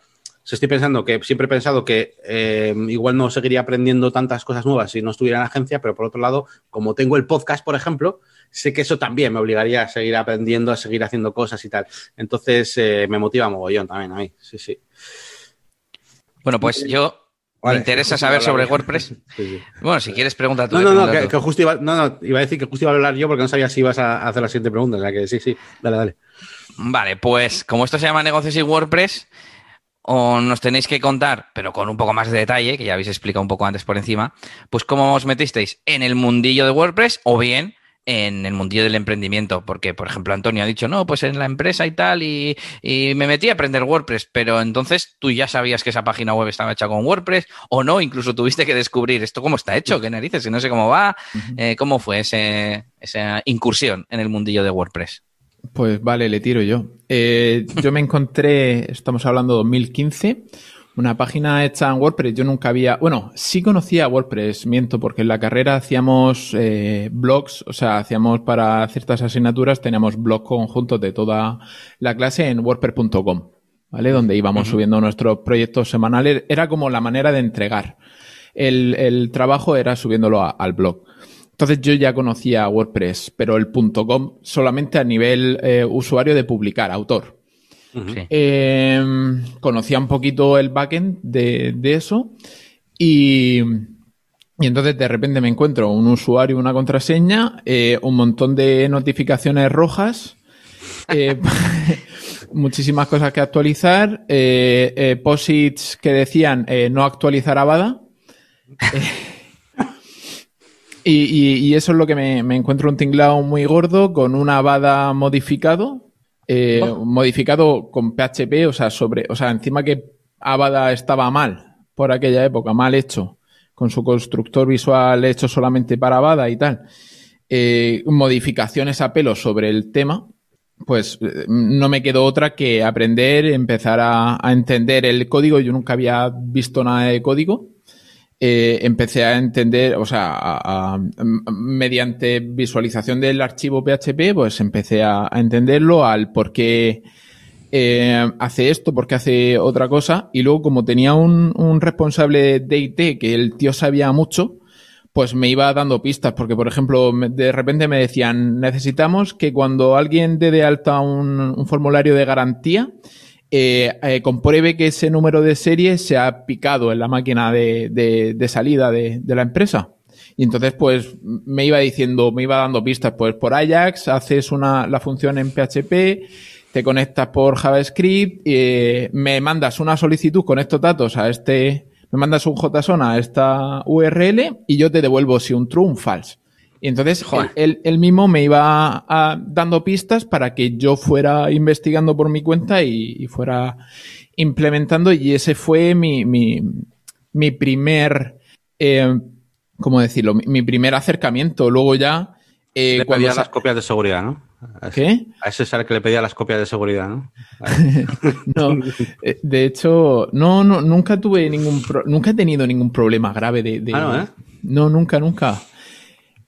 estoy pensando que siempre he pensado que eh, igual no seguiría aprendiendo tantas cosas nuevas si no estuviera en la agencia, pero por otro lado, como tengo el podcast, por ejemplo, sé que eso también me obligaría a seguir aprendiendo, a seguir haciendo cosas y tal. Entonces eh, me motiva mogollón también a mí, sí, sí. Bueno, pues yo me interesa saber sobre WordPress. Bueno, si quieres preguntar tú. No, no, no, que, justo iba, no, no, iba a decir que justo iba a hablar yo porque no sabía si ibas a hacer la siguiente pregunta. O sea que sí, sí, dale, dale. Vale, pues como esto se llama negocios y WordPress, o nos tenéis que contar, pero con un poco más de detalle, que ya habéis explicado un poco antes por encima, pues cómo os metisteis en el mundillo de WordPress o bien en el mundillo del emprendimiento, porque por ejemplo Antonio ha dicho, no, pues en la empresa y tal, y, me metí a aprender WordPress, pero entonces tú ya sabías que esa página web estaba hecha con WordPress o no, incluso tuviste que descubrir esto cómo está hecho, qué narices, y no sé cómo va, eh, cómo fue ese, esa incursión en el mundillo de WordPress. Pues vale, le tiro yo. Eh, yo me encontré, estamos hablando de 2015, una página hecha en WordPress. Yo nunca había, bueno, sí conocía WordPress, miento, porque en la carrera hacíamos eh, blogs, o sea, hacíamos para ciertas asignaturas, teníamos blogs conjuntos de toda la clase en WordPress.com, ¿vale? Donde íbamos subiendo nuestros proyectos semanales. Era como la manera de entregar. El, trabajo era subiéndolo al blog. Entonces yo ya conocía WordPress, pero el .com solamente a nivel eh, usuario de publicar, autor. Em, conocía un poquito el backend de, eso y, y, entonces de repente me encuentro un usuario, una contraseña, eh, un montón de notificaciones rojas. Eh, muchísimas cosas que actualizar, eh, eh, posits que decían eh, no actualizar a Bada. y, y, eso es lo que me, me, encuentro un tinglado muy gordo con una Bada modificado, oh. modificado con PHP, o sea, sobre, o sea, encima que Avada estaba mal por aquella época, mal hecho, con su constructor visual hecho solamente para Avada y tal. modificaciones a pelo sobre el tema pues eh, no me quedó otra que aprender, empezar a, entender el código. Yo nunca había visto nada de código. Eh, empecé a entender, o sea, mediante visualización del archivo PHP, pues empecé a, entenderlo, al por qué eh, hace esto, por qué hace otra cosa. Y luego, como tenía un, un responsable de IT que el tío sabía mucho, pues me iba dando pistas, porque por ejemplo, de repente me decían, necesitamos que cuando alguien dé de alta un, formulario de garantía, eh, eh, compruebe que ese número de serie se ha picado en la máquina de, salida de, la empresa. Y entonces, pues, me iba diciendo, me iba dando pistas, pues por Ajax haces una, la función en PHP, te conectas por JavaScript, eh, me mandas una solicitud con estos datos a este, me mandas un JSON a esta URL y yo te devuelvo si un true un false. Y entonces él, mismo me iba dando pistas para que yo fuera investigando por mi cuenta y, fuera implementando. Y ese fue mi, mi, primer, eh, ¿cómo decirlo? Mi, primer acercamiento. Luego ya... Eh, le pedía las copias de seguridad, ¿no? ¿Qué? A ese es el que le pedía las copias de seguridad, ¿no? no, eh, de hecho, no, no, nunca tuve ningún, nunca he tenido ningún problema grave de, ah, no, ¿eh? no, nunca, nunca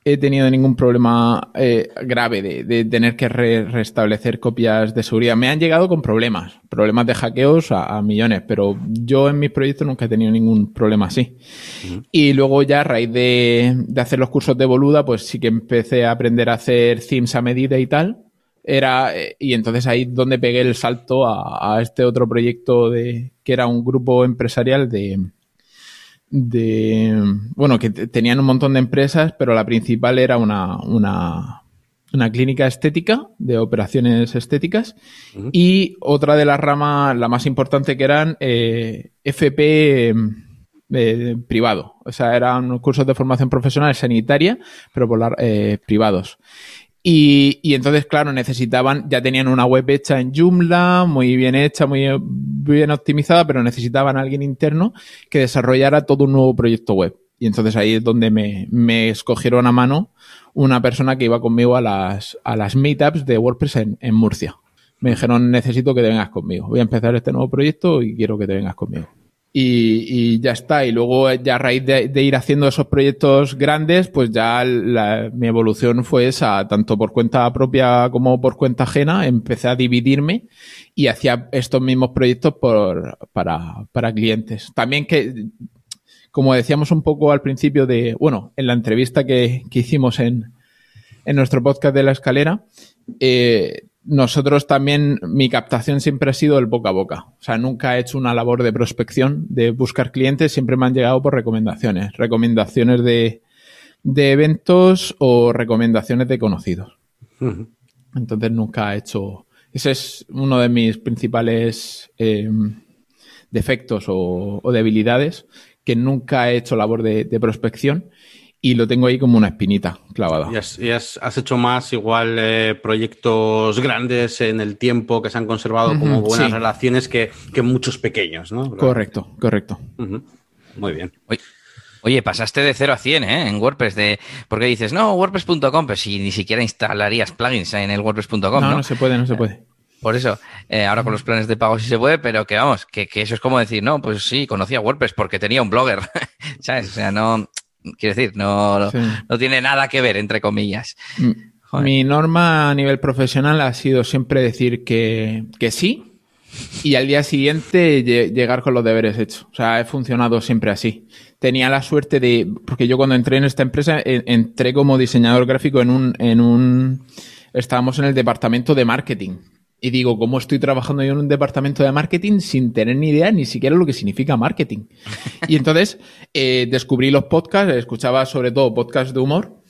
he tenido ningún problema eh, grave de, tener que restablecer copias de seguridad. Me han llegado con problemas, problemas de hackeos a, millones, pero yo en mis proyectos nunca he tenido ningún problema así. Y luego ya a raíz de, hacer los cursos de Boluda, pues sí que empecé a aprender a hacer themes a medida y tal. Era, eh, y entonces ahí donde pegué el salto a, a este otro proyecto de, que era un grupo empresarial de, de, bueno, que tenían un montón de empresas, pero la principal era una, una, una clínica estética de operaciones estéticas y otra de las ramas, la más importante que eran eh, FP eh, privado, o sea, eran cursos de formación profesional sanitaria, pero por eh, privados. Y, y, entonces, claro, necesitaban, ya tenían una web hecha en Joomla, muy bien hecha, muy bien optimizada, pero necesitaban a alguien interno que desarrollara todo un nuevo proyecto web. Y entonces ahí es donde me, me escogieron a mano una persona que iba conmigo a las, a las meetups de WordPress en, en Murcia. Me dijeron, necesito que te vengas conmigo. Voy a empezar este nuevo proyecto y quiero que te vengas conmigo y, ya está. Y luego ya a raíz de, ir haciendo esos proyectos grandes, pues ya mi evolución fue esa, tanto por cuenta propia como por cuenta ajena. Empecé a dividirme y hacía estos mismos proyectos por, para, para clientes. También que, como decíamos un poco al principio de, bueno, en la entrevista que, que hicimos en, en nuestro podcast de la escalera, eh, nosotros también, mi captación siempre ha sido el boca a boca. O sea, nunca he hecho una labor de prospección, de buscar clientes, siempre me han llegado por recomendaciones. Recomendaciones de, de eventos o recomendaciones de conocidos. Entonces nunca he hecho. Ese es uno de mis principales em, defectos o, debilidades, que nunca he hecho labor de prospección y lo tengo ahí como una espinita clavada. ¿Y has, hecho más igual eh, proyectos grandes en el tiempo que se han conservado como buenas relaciones que, muchos pequeños, ¿no? Correcto, correcto. Muy bien. Oye, pasaste de 0 a 100 ¿eh? en WordPress, de porque dices, no, WordPress.com, pero si ni siquiera instalarías plugins en el WordPress.com. No, no, no se puede, no se puede. Por eso, eh, ahora con los planes de pago sí se puede, pero que vamos, que, que, eso es como decir, no, pues sí, conocía WordPress porque tenía un blogger, ¿sabes? O sea, no, quiero decir, no, no tiene nada que ver, entre comillas. Mi norma a nivel profesional ha sido siempre decir que, que sí y al día siguiente llegar con los deberes hechos. O sea, he funcionado siempre así. Tenía la suerte de, porque yo cuando entré en esta empresa entré como diseñador gráfico en un, en un, estábamos en el departamento de marketing. Y digo, ¿cómo estoy trabajando yo en un departamento de marketing sin tener ni idea ni siquiera lo que significa marketing? Y entonces eh, descubrí los podcasts, escuchaba sobre todo podcasts de humor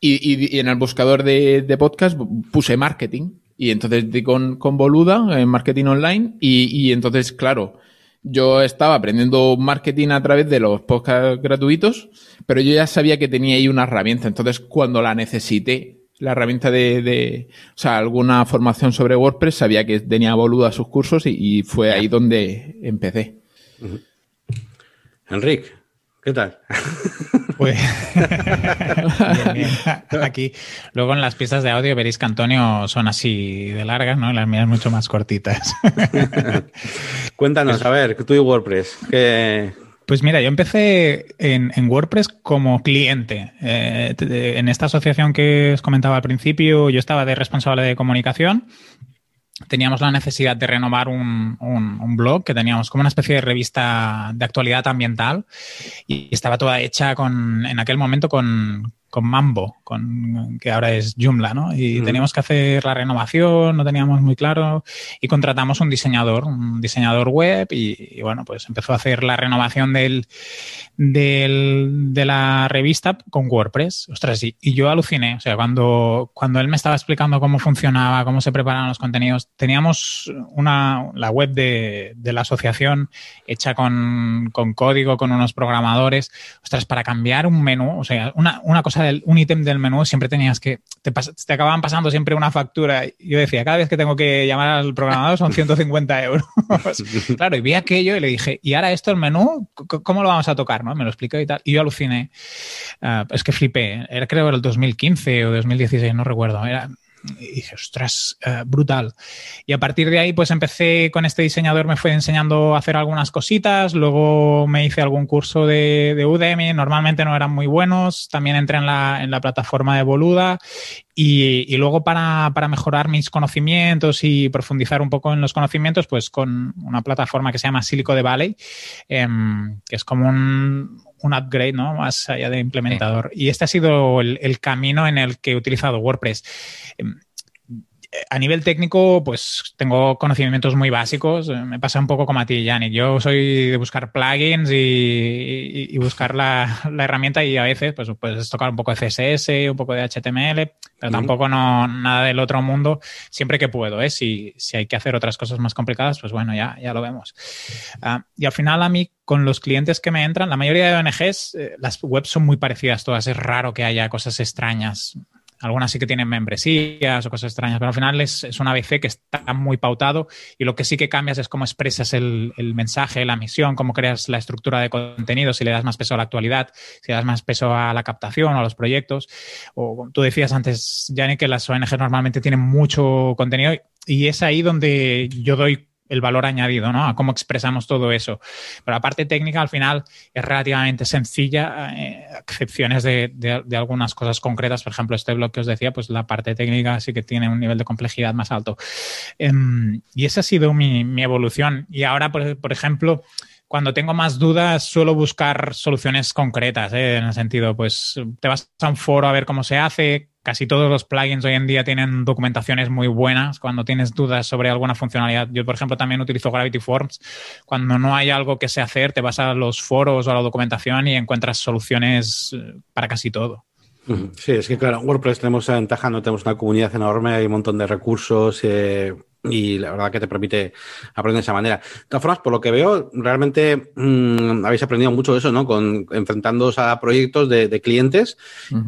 y, y, en el buscador de, de podcast puse marketing Y entonces di con, con Boluda en marketing online y, y entonces, claro, yo estaba aprendiendo marketing a través de los podcasts gratuitos, pero yo ya sabía que tenía ahí una herramienta. Entonces, cuando la necesité, la herramienta de, de o sea, alguna formación sobre WordPress, sabía que tenía Boluda sus cursos y, y fue ahí donde empecé. Enrique, ¿qué tal? Pues bien, bien. aquí. Luego en las pistas de audio veréis que Antonio son así de largas, ¿no? Las mías mucho más cortitas. Cuéntanos, a ver, tú y WordPress, ¿qué, Pues mira, yo empecé en, WordPress como cliente. Eh, en esta asociación que os comentaba al principio, yo estaba de responsable de comunicación. Teníamos la necesidad de renovar un, un- un blog que teníamos como una especie de revista de actualidad ambiental y estaba toda hecha con, en aquel momento con, con Mambo, con, que ahora es Joomla, ¿no? Y teníamos que hacer la renovación, no teníamos muy claro y contratamos un diseñador, un diseñador web y, y bueno, pues empezó a hacer la renovación del, del- de la revista con WordPress. Ostras, y, y yo aluciné. O sea, cuando, cuando él me estaba explicando cómo funcionaba, cómo se preparaban los contenidos, teníamos una, la web de, de la asociación hecha con, con código, con unos programadores. Ostras, para cambiar un menú, o sea, una, una cosa, del, un ítem del menú, siempre tenías que, te, te acababan pasando siempre una factura. Yo decía, cada vez que tengo que llamar al programador son 150 euros. claro, y vi aquello y le dije, ¿y ahora esto el menú? ¿Cómo lo vamos a tocar? ¿no? Me lo explicó y tal. Y yo aluciné. Ah, es que flipé. Era creo el 2015 o 2016, no recuerdo. Era, y dije, ostras, eh, brutal. Y a partir de ahí, pues empecé con este diseñador, me fue enseñando a hacer algunas cositas, luego me hice algún curso de, de Udemy, normalmente no eran muy buenos, también entré en la, en la plataforma de Boluda y, y luego para, para mejorar mis conocimientos y profundizar un poco en los conocimientos, pues con una plataforma que se llama Silico de Valley, em, que es como un, un upgrade, ¿no? Más allá de implementador. Y este ha sido el, el camino en el que he utilizado WordPress. A nivel técnico, pues tengo conocimientos muy básicos. Eh, Me pasa un poco como a ti, Yannick. Yo soy de buscar plugins y, y- y buscar la, la herramienta y a veces pues puedes tocar un poco de CSS, un poco de HTML, pero tampoco no nada del otro mundo, siempre que puedo. ¿eh? Si, si hay que hacer otras cosas más complicadas, pues bueno, ya, ya lo vemos. Ah, y al final a mí, con los clientes que me entran, la mayoría de ONGs, eh, las webs son muy parecidas todas. Es raro que haya cosas extrañas. Algunas sí que tienen membresías o cosas extrañas, pero al final es, es un ABC que está muy pautado y lo que sí que cambias es cómo expresas el, el mensaje, la misión, cómo creas la estructura de contenido, si le das más peso a la actualidad, si le das más peso a la captación o a los proyectos. O tú decías antes, Yannick, que las ONG normalmente tienen mucho contenido y es ahí donde yo doy el valor añadido, ¿no? A cómo expresamos todo eso. Pero la parte técnica al final es relativamente sencilla, eh, excepciones de, de- algunas cosas concretas. Por ejemplo, este blog que os decía, pues la parte técnica sí que tiene un nivel de complejidad más alto. Em, y esa ha sido mi, mi evolución. Y ahora, por, por ejemplo, cuando tengo más dudas, suelo buscar soluciones concretas, ¿eh? en el sentido, pues te vas a un foro a ver cómo se hace. Casi todos los plugins hoy en día tienen documentaciones muy buenas. Cuando tienes dudas sobre alguna funcionalidad, yo, por ejemplo, también utilizo Gravity Forms. Cuando no hay algo que sé hacer, te vas a los foros o a la documentación y encuentras soluciones eh, para casi todo. Sí, es que claro, en WordPress tenemos ventaja, no tenemos una comunidad enorme, hay un montón de recursos eh, y la verdad que te permite aprender de esa manera. De todas formas, por lo que veo, realmente mm, habéis aprendido mucho de eso, ¿no? Con enfrentándoos a proyectos de, de clientes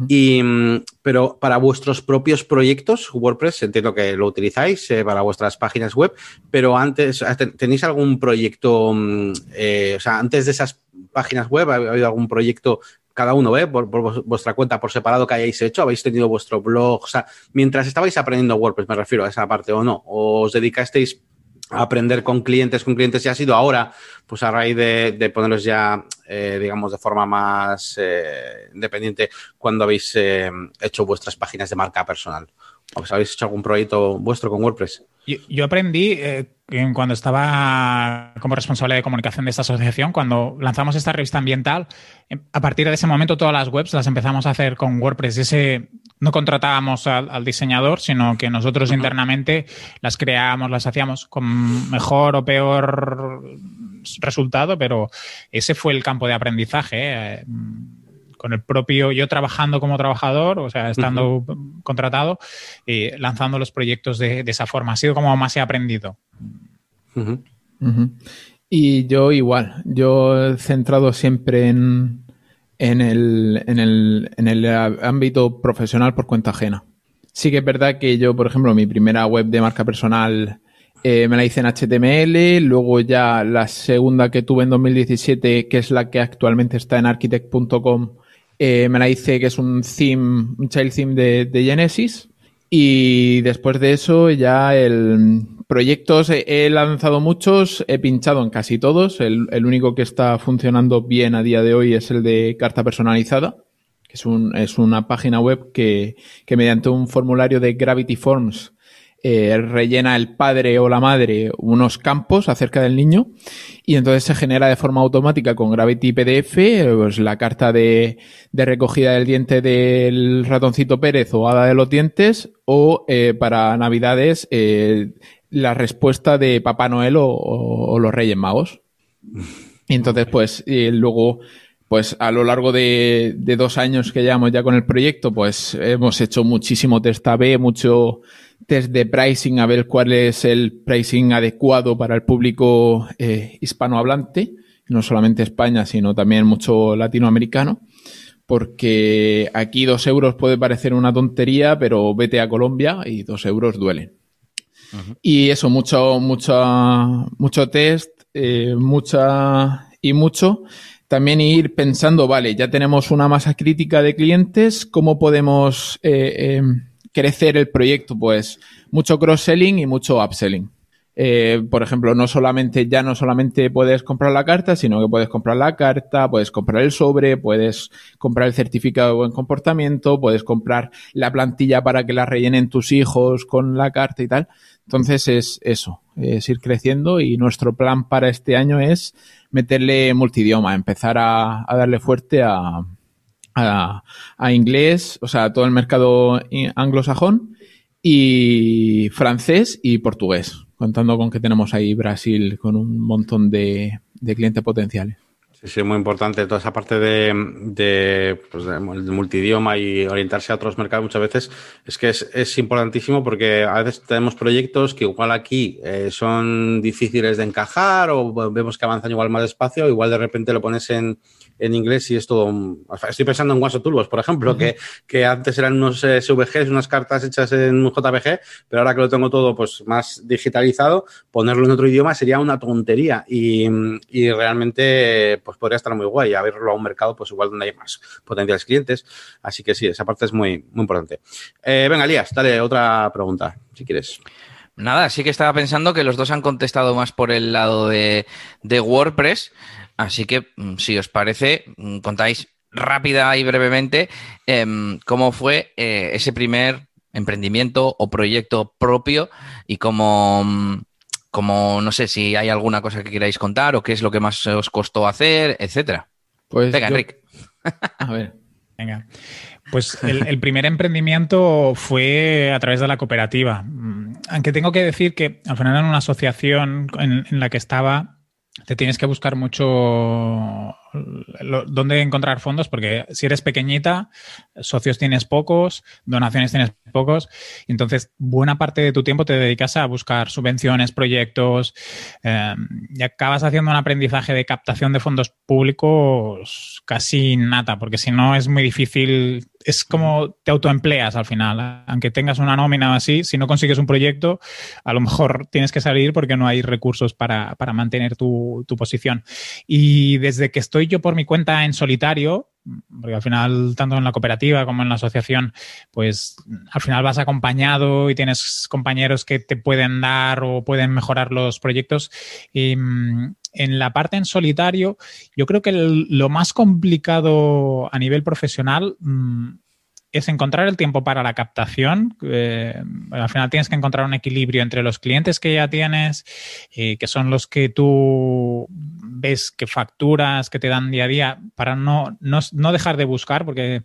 y mm, pero para vuestros propios proyectos, WordPress, entiendo que lo utilizáis eh, para vuestras páginas web, pero antes, ¿ten- ¿tenéis algún proyecto, mm, eh, o sea, antes de esas páginas web, ¿ha habido algún proyecto cada uno, ¿eh? Por, vuestra cuenta, por separado que hayáis hecho? ¿Habéis tenido vuestro blog? O sea, mientras estabais aprendiendo WordPress, me refiero a esa parte o no, o os dedicasteis a aprender con clientes, con clientes, y ha sido ahora, pues a raíz de, de poneros ya, eh, digamos, de forma más eh, independiente, cuando habéis eh, hecho vuestras páginas de marca personal. ¿Os habéis hecho algún proyecto vuestro con WordPress? Yo, yo aprendí eh, cuando estaba como responsable de comunicación de esta asociación, cuando lanzamos esta revista ambiental, eh, a partir de ese momento todas las webs las empezamos a hacer con WordPress. Ese no contratábamos al, al diseñador, sino que nosotros internamente las creábamos, las hacíamos con mejor o peor resultado, pero ese fue el campo de aprendizaje. eh. Con el propio, yo trabajando como trabajador, o sea, estando contratado, y lanzando los proyectos de, esa forma. Ha sido como más he aprendido. Y yo igual, yo he centrado siempre en, en, el, en, el, en el ámbito profesional por cuenta ajena. Sí que es verdad que yo, por ejemplo, mi primera web de marca personal eh, me la hice en HTML, luego ya la segunda que tuve en 2017, que es la que actualmente está en architect.com, eh, me la hice que es un theme, un child theme de, de Genesis. Y después de eso ya el, Proyectos he lanzado muchos, he pinchado en casi todos. El, único que está funcionando bien a día de hoy es el de carta personalizada, que es, un, es una página web que, que mediante un formulario de Gravity Forms eh, rellena el padre o la madre unos campos acerca del niño y entonces se genera de forma automática con Gravity PDF pues, la carta de, de recogida del diente del ratoncito Pérez o hada de los dientes o eh, para navidades eh, la respuesta de Papá Noel o, los Reyes Magos. Y entonces, pues, luego, pues a lo largo de, dos años que llevamos ya con el proyecto, pues hemos hecho muchísimo test A-B, mucho test de pricing, a ver cuál es el pricing adecuado para el público eh, hispanohablante, no solamente España, sino también mucho latinoamericano, porque aquí dos euros puede parecer una tontería, pero vete a Colombia y dos euros duelen. Y eso, mucho, mucho, mucho test, eh, mucha y mucho. También ir pensando, vale, ya tenemos una masa crítica de clientes, ¿cómo podemos eh, em, crecer el proyecto? Pues mucho cross-selling y mucho upselling. Eh, por ejemplo, no solamente, ya no solamente puedes comprar la carta, sino que puedes comprar la carta, puedes comprar el sobre, puedes comprar el certificado de buen comportamiento, puedes comprar la plantilla para que la rellenen tus hijos con la carta y tal. Entonces es eso, es ir creciendo y nuestro plan para este año es meterle multidioma, empezar a, darle fuerte a, a, inglés, o sea, todo el mercado anglosajón y francés y portugués, contando con que tenemos ahí Brasil con un montón de clientes potenciales. Sí, sí, muy importante toda esa parte de, de, pues de, multidioma y orientarse a otros mercados muchas veces es que es, es importantísimo porque a veces tenemos proyectos que igual aquí eh, son difíciles de encajar o vemos que avanzan igual más despacio, igual de repente lo pones en, en inglés y es todo. estoy pensando en Guaso Turbos, por ejemplo, que, que, antes eran unos eh, SVGs, unas cartas hechas en JPG, pero ahora que lo tengo todo pues más digitalizado, ponerlo en otro idioma sería una tontería y, y realmente pues podría estar muy guay abrirlo a un mercado pues igual donde hay más potenciales clientes. Así que sí, esa parte es muy, muy importante. Eh, venga, Lías, dale otra pregunta, si quieres. Nada, sí que estaba pensando que los dos han contestado más por el lado de, de WordPress. Así que, mm, si os parece, mm, contáis rápida y brevemente em, cómo fue eh, ese primer emprendimiento o proyecto propio y cómo, mm, cómo, no sé si hay alguna cosa que queráis contar o qué es lo que más os costó hacer, etcétera. Pues Venga, Enrique. A ver. Venga. Pues el, primer emprendimiento fue a través de la cooperativa. Aunque tengo que decir que al final en una asociación en la que estaba, te tienes que buscar mucho dónde encontrar fondos, porque si eres pequeñita, socios tienes pocos, donaciones tienes pocos, y entonces buena parte de tu tiempo te dedicas a buscar subvenciones, proyectos, eh, y acabas haciendo un aprendizaje de captación de fondos públicos casi nata, porque si no es muy difícil, es como te autoempleas al final, aunque tengas una nómina así, si no consigues un proyecto, a lo mejor tienes que salir porque no hay recursos para, mantener tu, tu posición. Y desde que estoy yo por mi cuenta en solitario, porque al final, tanto en la cooperativa como en la asociación, pues al final vas acompañado y tienes compañeros que te pueden dar o pueden mejorar los proyectos. Y, mm, en la parte en solitario, yo creo que lo más complicado a nivel profesional mm, es encontrar el tiempo para la captación. Eh, al final tienes que encontrar un equilibrio entre los clientes que ya tienes, eh, que son los que tú ves que facturas, que te dan día a día, para no, no, dejar de buscar, porque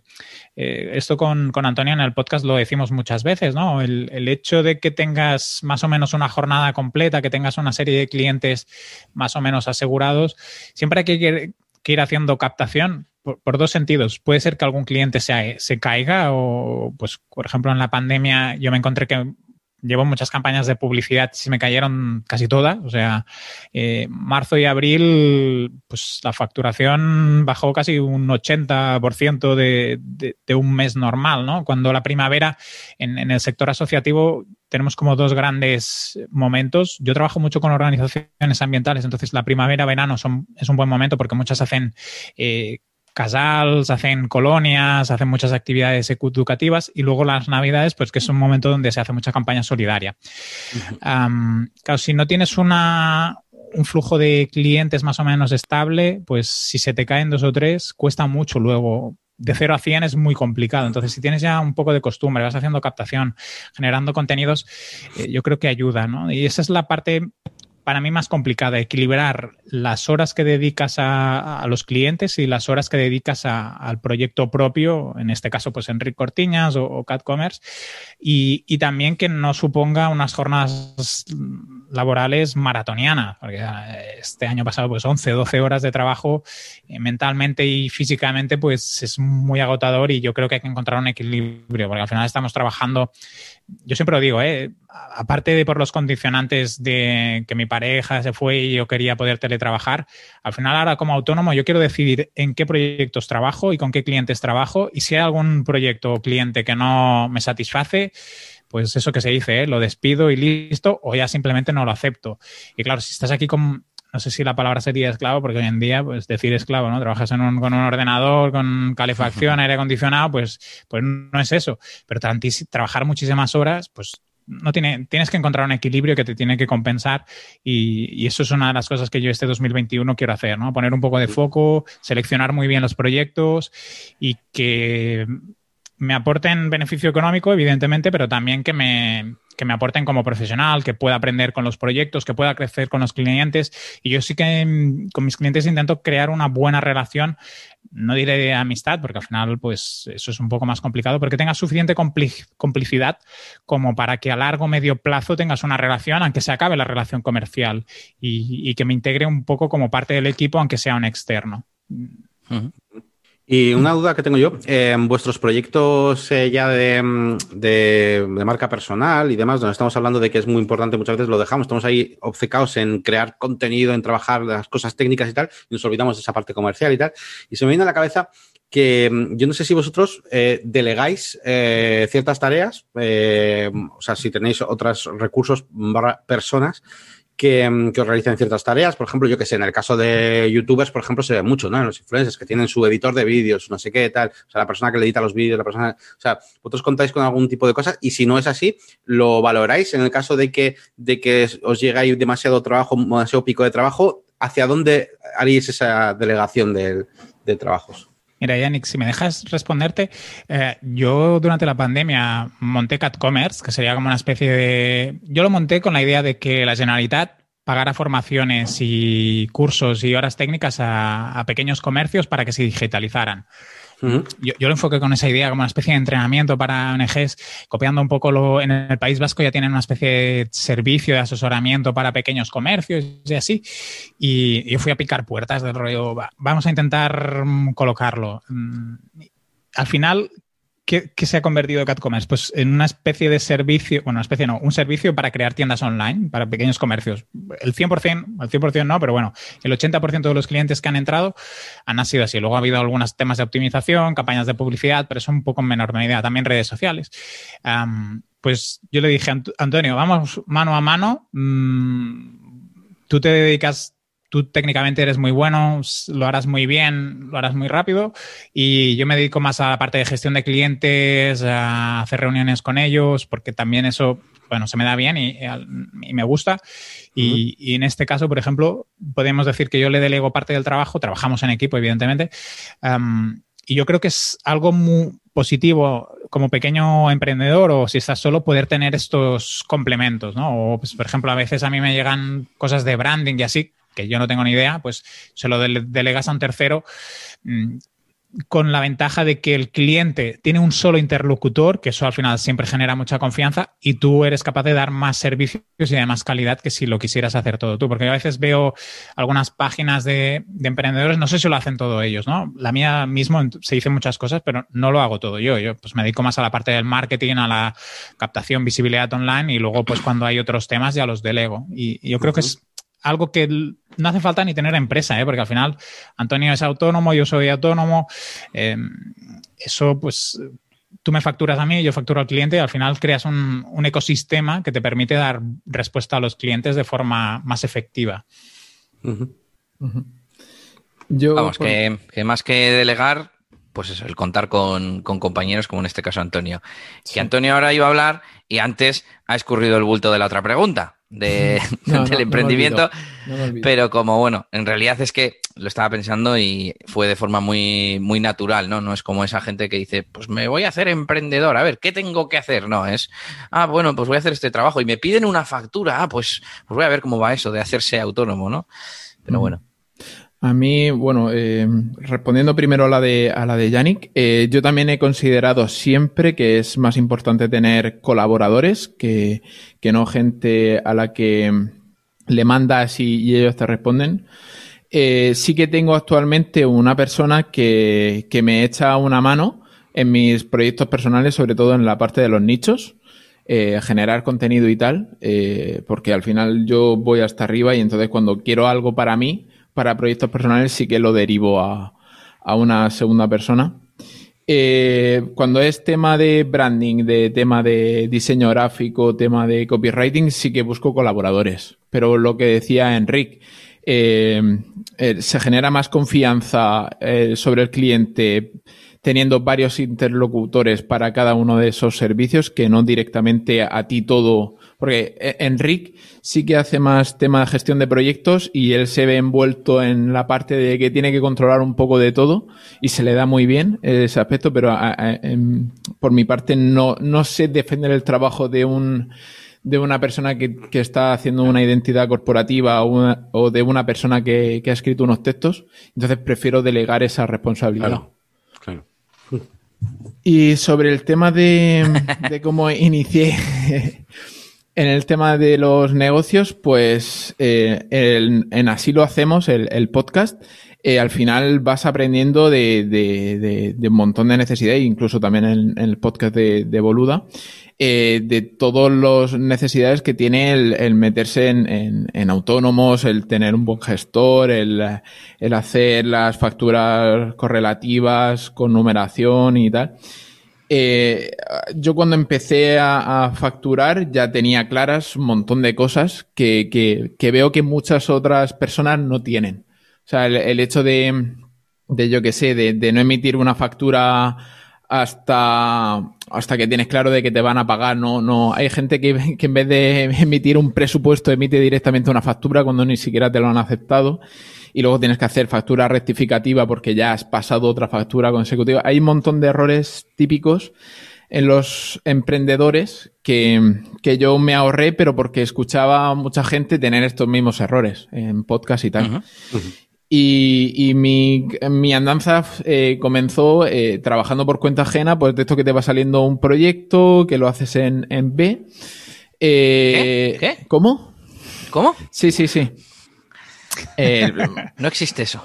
eh, esto con, con, Antonio en el podcast lo decimos muchas veces, ¿no? El, hecho de que tengas más o menos una jornada completa, que tengas una serie de clientes más o menos asegurados, siempre hay que, que ir haciendo captación por, dos sentidos. Puede ser que algún cliente se, caiga o, pues, por ejemplo, en la pandemia yo me encontré que llevo muchas campañas de publicidad y se me cayeron casi todas. O sea, eh, marzo y abril, pues la facturación bajó casi un 80% de, de, un mes normal, ¿no? Cuando la primavera en, en, el sector asociativo tenemos como dos grandes momentos. Yo trabajo mucho con organizaciones ambientales, entonces la primavera, verano son, es un buen momento porque muchas hacen eh, casals, hacen colonias, hacen muchas actividades educativas y luego las navidades, pues que es un momento donde se hace mucha campaña solidaria. claro, si no tienes una, un flujo de clientes más o menos estable, pues si se te caen dos o tres, cuesta mucho luego. De cero a 100 es muy complicado. Entonces, si tienes ya un poco de costumbre, vas haciendo captación, generando contenidos, eh, yo creo que ayuda, ¿no? Y esa es la parte para mí más complicada, equilibrar las horas que dedicas a, los clientes y las horas que dedicas al proyecto propio, en este caso pues Enrique Cortiñas o, o y, también que no suponga unas jornadas laborales maratonianas, porque eh, este año pasado pues 11, 12 horas de trabajo eh, mentalmente y físicamente pues es muy agotador y yo creo que hay que encontrar un equilibrio, porque al final estamos trabajando yo siempre lo digo, ¿eh? aparte de por los condicionantes de que mi pareja se fue y yo quería poder teletrabajar, al final ahora como autónomo yo quiero decidir en qué proyectos trabajo y con qué clientes trabajo y si hay algún proyecto o cliente que no me satisface, pues eso que se dice, ¿eh? lo despido y listo, o ya simplemente no lo acepto. Y claro, si estás aquí con, no sé si la palabra sería esclavo, porque hoy en día, pues decir esclavo, ¿no? Trabajas con un ordenador, con calefacción, aire acondicionado, pues, pues no es eso. Pero trabajar muchísimas horas, pues no tiene, tienes que encontrar un equilibrio que te tiene que compensar y, y, eso es una de las cosas que yo este 2021 quiero hacer, ¿no? Poner un poco de foco, seleccionar muy bien los proyectos y que me aporten beneficio económico, evidentemente, pero también que me, que me aporten como profesional, que pueda aprender con los proyectos, que pueda crecer con los clientes. Y yo sí que mm, con mis clientes intento crear una buena relación, no diré de amistad, porque al final, pues eso es un poco más complicado, pero que tengas suficiente complicidad como para que a largo medio plazo tengas una relación, aunque se acabe la relación comercial, y, que me integre un poco como parte del equipo, aunque sea un externo. Y una duda que tengo yo, eh, vuestros proyectos eh, ya mm, de, de, marca personal y demás, donde estamos hablando de que es muy importante, muchas veces lo dejamos, estamos ahí obcecados en crear contenido, en trabajar las cosas técnicas y tal, y nos olvidamos de esa parte comercial y tal. Y se me viene a la cabeza que mm, yo no sé si vosotros eh, delegáis eh, ciertas tareas, o sea, si tenéis otros recursos personas que, mm, que realizan ciertas tareas. Por ejemplo, yo que sé, en el caso de youtubers, por ejemplo, se ve mucho, ¿no? En los influencers que tienen su editor de vídeos, no sé qué, tal. O sea, la persona que le edita los vídeos, la persona. O sea, vosotros contáis con algún tipo de cosas y si no es así, lo valoráis en el caso de que, de que os llegue demasiado trabajo, demasiado pico de trabajo. ¿Hacia dónde haréis esa delegación de, de trabajos? Mira, Yannick, si me dejas responderte, eh, yo durante la pandemia monté CatCommerce, que sería como una especie de... Yo lo monté con la idea de que la Generalitat pagara formaciones y cursos y horas técnicas a, a pequeños comercios para que se digitalizaran yo, lo enfoqué con esa idea como una especie de entrenamiento para ONGs, copiando un poco lo en el País Vasco ya tienen una especie de servicio de asesoramiento para pequeños comercios y así. Y yo fui a picar puertas del rollo, vamos a intentar mm, colocarlo. Mm, al final ¿Qué, se ha convertido CatCommerce? Pues en una especie de servicio, bueno, una especie no, un servicio para crear tiendas online para pequeños comercios. El 100%, el 100% no, pero bueno, el 80% de los clientes que han entrado han sido así. Luego ha habido algunos temas de optimización, campañas de publicidad, pero eso un poco en menor medida. También redes sociales. pues yo le dije, Antonio, vamos mano a mano. Mm, tú te dedicas tú técnicamente eres muy bueno, lo harás muy bien, lo harás muy rápido y yo me dedico más a la parte de gestión de clientes, a hacer reuniones con ellos, porque también eso, bueno, se me da bien y, me gusta. Y, en este caso, por ejemplo, podemos decir que yo le delego parte del trabajo, trabajamos en equipo, evidentemente, y yo creo que es algo muy positivo como pequeño emprendedor o si estás solo poder tener estos complementos, ¿no? O, pues, por ejemplo, a veces a mí me llegan cosas de branding y así que yo no tengo ni idea, pues se lo delegas a un tercero. Mm, con la ventaja de que el cliente tiene un solo interlocutor, que eso al final siempre genera mucha confianza, y tú eres capaz de dar más servicios y de más calidad que si lo quisieras hacer todo tú. Porque a veces veo algunas páginas de, emprendedores, no sé si lo hacen todo ellos, ¿no? La mía mismo se dice muchas cosas, pero no lo hago todo yo. Yo pues me dedico más a la parte del marketing, a la captación, visibilidad online, y luego pues cuando hay otros temas ya los delego. Y, yo creo que es algo que no hace falta ni tener empresa, ¿eh? porque al final Antonio es autónomo, yo soy autónomo. Em, eso, pues, tú me facturas a mí, yo facturo al cliente y al final creas un, ecosistema que te permite dar respuesta a los clientes de forma más efectiva. Vamos, que, más que delegar, pues eso, el contar con, compañeros como en este caso Antonio. Que Antonio ahora iba a hablar y antes ha escurrido el bulto de la otra pregunta de, del emprendimiento. pero como bueno, en realidad es que lo estaba pensando y fue de forma muy, muy natural, ¿no? No es como esa gente que dice, pues me voy a hacer emprendedor, a ver, ¿qué tengo que hacer? No, es, ah, bueno, pues voy a hacer este trabajo y me piden una factura, ah, pues, pues voy a ver cómo va eso de hacerse autónomo, ¿no? Pero bueno. A mí, bueno, eh, respondiendo primero a la de, a la de Yannick, eh, yo también he considerado siempre que es más importante tener colaboradores que, que no gente a la que le mandas y, ellos te responden. Eh, sí que tengo actualmente una persona que, que me echa una mano en mis proyectos personales, sobre todo en la parte de los nichos. Eh, generar contenido y tal, eh, porque al final yo voy hasta arriba y entonces cuando quiero algo para mí, para proyectos personales sí que lo derivo a, una segunda persona. Eh, cuando es tema de branding, de tema de diseño gráfico, tema de copywriting, sí que busco colaboradores. Pero lo que decía Enric, eh, eh, se genera más confianza sobre el cliente teniendo varios interlocutores para cada uno de esos servicios que no directamente a ti todo porque eh, Enric sí que hace más tema de gestión de proyectos y él se ve envuelto en la parte de que tiene que controlar un poco de todo y se le da muy bien ese aspecto, pero por mi parte no, no sé defender el trabajo de un de una persona que, que está haciendo una identidad corporativa o, de una persona que, que, ha escrito unos textos. Entonces prefiero delegar esa responsabilidad. Y sobre el tema de, de cómo inicié En el tema de los negocios, pues eh, en Así lo hacemos, el, podcast, eh, al final vas aprendiendo de, de, un montón de necesidades, incluso también en, el podcast de, Boluda, eh, de todas las necesidades que tiene el, meterse en, en, autónomos, el tener un buen gestor, el, el hacer las facturas correlativas con numeración y tal. Eh, yo cuando empecé a, facturar ya tenía claras un montón de cosas que, que, veo que muchas otras personas no tienen. O sea, el, hecho de, de, yo que sé, de, de, no emitir una factura hasta, hasta que tienes claro de que te van a pagar. No, no, hay gente que, que en vez de emitir un presupuesto emite directamente una factura cuando ni siquiera te lo han aceptado y luego tienes que hacer factura rectificativa porque ya has pasado otra factura consecutiva. Hay un montón de errores típicos en los emprendedores que, que yo me ahorré, pero porque escuchaba a mucha gente tener estos mismos errores en podcast y tal. Y, y mi, mi, andanza eh, comenzó eh, trabajando por cuenta ajena, pues de esto que te va saliendo un proyecto, que lo haces en, en B. Eh, ¿Qué? ¿Cómo? ¿Cómo? Sí, sí, sí. Eh, no existe eso.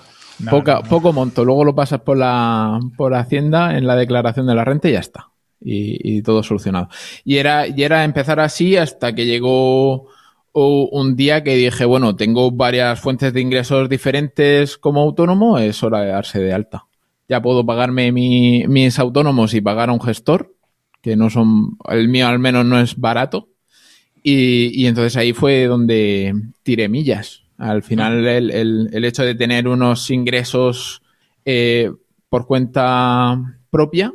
Poco monto. Luego lo pasas por la, por Hacienda en la declaración de la renta y ya está. Y, todo solucionado. Y era, y era empezar así hasta que llegó un día que dije, bueno, tengo varias fuentes de ingresos diferentes como autónomo, es hora de darse de alta. Ya puedo pagarme mis autónomos y pagar a un gestor, que no son, el mío al menos no es barato. Y, y entonces ahí fue donde tiré millas. Al final, el, el, hecho de tener unos ingresos eh, por cuenta propia,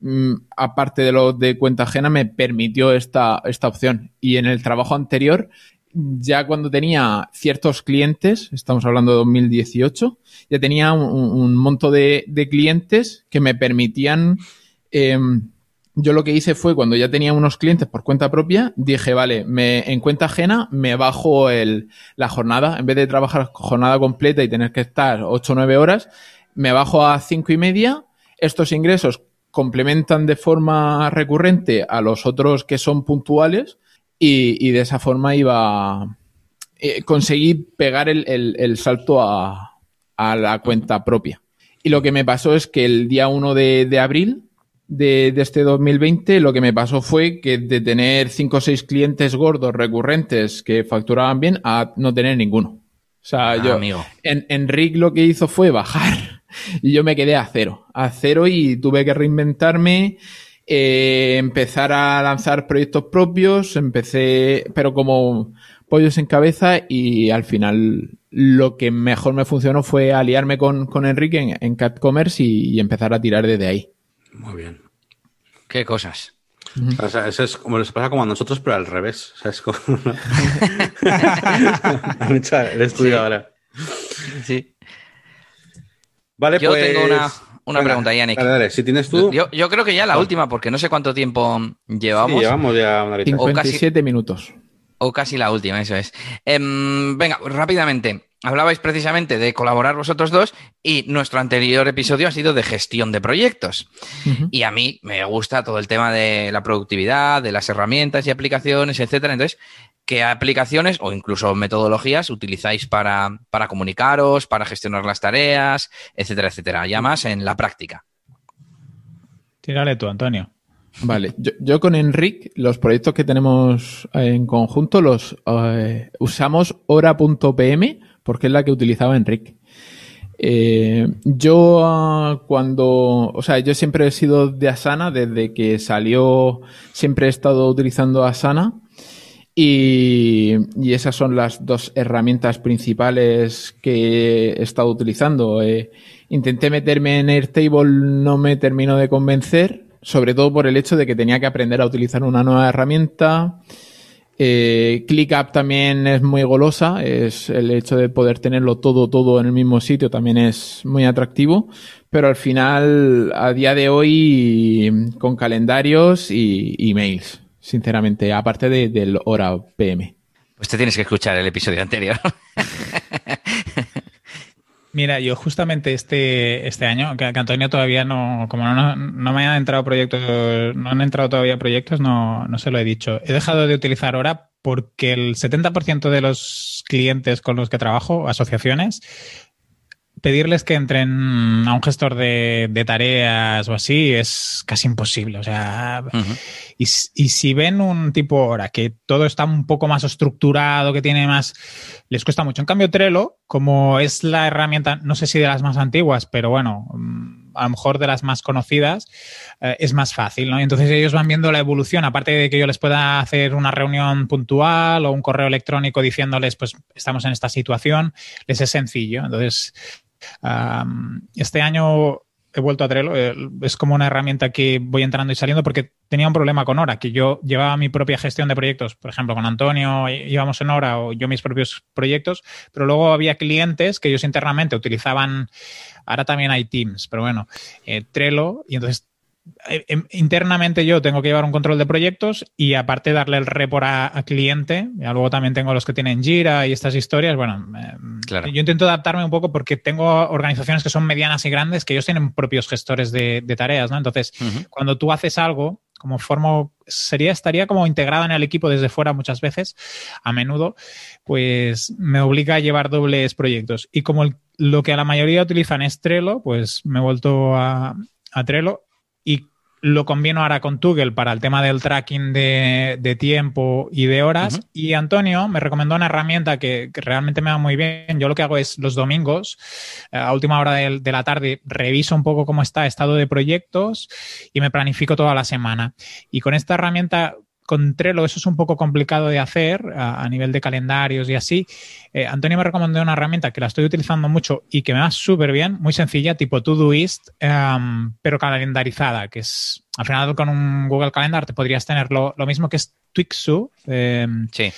mm, aparte de los de cuenta ajena, me permitió esta, esta opción. Y en el trabajo anterior, ya cuando tenía ciertos clientes, estamos hablando de 2018, ya tenía un, un monto de, de, clientes que me permitían em, yo lo que hice fue cuando ya tenía unos clientes por cuenta propia, dije, vale, me, en cuenta ajena me bajo el, la jornada. En vez de trabajar jornada completa y tener que estar 8 o 9 horas, me bajo a cinco y media estos ingresos complementan de forma recurrente a los otros que son puntuales y, de esa forma iba eh, conseguí pegar el, salto a, la cuenta propia. Y lo que me pasó es que el día 1 de, abril de, este 2020 lo que me pasó fue que de tener 5 o 6 clientes gordos recurrentes que facturaban bien a no tener ninguno. O sea, ah, yo En, Enric lo que hizo fue bajar y yo me quedé a cero, a cero y tuve que reinventarme, eh, empezar a lanzar proyectos propios, empecé, pero como pollos en cabeza y al final lo que mejor me funcionó fue aliarme con, con Enrique en, en Cat Commerce y, empezar a tirar desde ahí. Muy bien. ¿Qué cosas? O sea, eso es como les pasa como a nosotros, pero al revés. O sea, es como... Han hecho el estudio ahora. Sí. Vale, Yo pues... tengo una, una pregunta, Yannick. Dale, dale. Si tienes tú... Yo, yo creo que ya la última, porque no sé cuánto tiempo llevamos. Sí, llevamos ya una horita. 57 minutos. O casi la última, eso es. Em, venga, rápidamente. Hablabais precisamente de colaborar vosotros dos y nuestro anterior episodio ha sido de gestión de proyectos. Y a mí me gusta todo el tema de la productividad, de las herramientas y aplicaciones, etcétera. Entonces, ¿qué aplicaciones o incluso metodologías utilizáis para, para comunicaros, para gestionar las tareas, etcétera, etcétera? Ya más en la práctica. Tírale tú, Antonio. Vale, yo, con Enric, los proyectos que tenemos en conjunto los eh, usamos hora.pm porque es la que utilizaba Enric. Eh, yo ah, cuando, o sea, yo siempre he sido de Asana, desde que salió siempre he estado utilizando Asana y, y esas son las dos herramientas principales que he estado utilizando. Eh, intenté meterme en Airtable, no me terminó de convencer sobre todo por el hecho de que tenía que aprender a utilizar una nueva herramienta. Eh, ClickUp también es muy golosa, es el hecho de poder tenerlo todo, todo en el mismo sitio también es muy atractivo, pero al final, a día de hoy, con calendarios y emails, sinceramente, aparte del hora PM. Pues te tienes que escuchar el episodio anterior. Mira, yo justamente este, este año, que, Antonio todavía no, como no, no, me han entrado proyectos, no han entrado todavía proyectos, no, no se lo he dicho. He dejado de utilizar ahora porque el 70% de los clientes con los que trabajo, asociaciones, pedirles que entren a un gestor de, tareas o así es casi imposible. O sea, y, si ven un tipo ahora que todo está un poco más estructurado, que tiene más, les cuesta mucho. En cambio, Trello, como es la herramienta, no sé si de las más antiguas, pero bueno, mm, a lo mejor de las más conocidas, eh, es más fácil, ¿no? entonces ellos van viendo la evolución, aparte de que yo les pueda hacer una reunión puntual o un correo electrónico diciéndoles, pues estamos en esta situación, les es sencillo. Entonces, este año he vuelto a Trello. Eh, es como una herramienta que voy entrando y saliendo porque tenía un problema con Hora, que yo llevaba mi propia gestión de proyectos, por ejemplo, con Antonio íbamos en Hora o yo mis propios proyectos, pero luego había clientes que ellos internamente utilizaban, ahora también hay Teams, pero bueno, eh, Trello, y entonces internamente yo tengo que llevar un control de proyectos y aparte darle el report a, cliente. Ya luego también tengo los que tienen Jira y estas historias. Bueno, em, yo intento adaptarme un poco porque tengo organizaciones que son medianas y grandes que ellos tienen propios gestores de, tareas, ¿no? Entonces, cuando tú haces algo, como forma, sería, estaría como integrada en el equipo desde fuera muchas veces, a menudo, pues me obliga a llevar dobles proyectos. Y como lo que a la mayoría utilizan es Trello, pues me he vuelto a, a Trello lo combino ahora con Toggle para el tema del tracking de, tiempo y de horas. Y Antonio me recomendó una herramienta que, realmente me va muy bien. Yo lo que hago es los domingos, eh, a última hora de, de, la tarde, reviso un poco cómo está el estado de proyectos y me planifico toda la semana. Y con esta herramienta con Trello eso es un poco complicado de hacer a, nivel de calendarios y así. Eh, Antonio me recomendó una herramienta que la estoy utilizando mucho y que me va súper bien, muy sencilla, tipo Todoist, um, pero calendarizada, que es al final con un Google Calendar te podrías tener lo, mismo que es Twixu. Em, sí.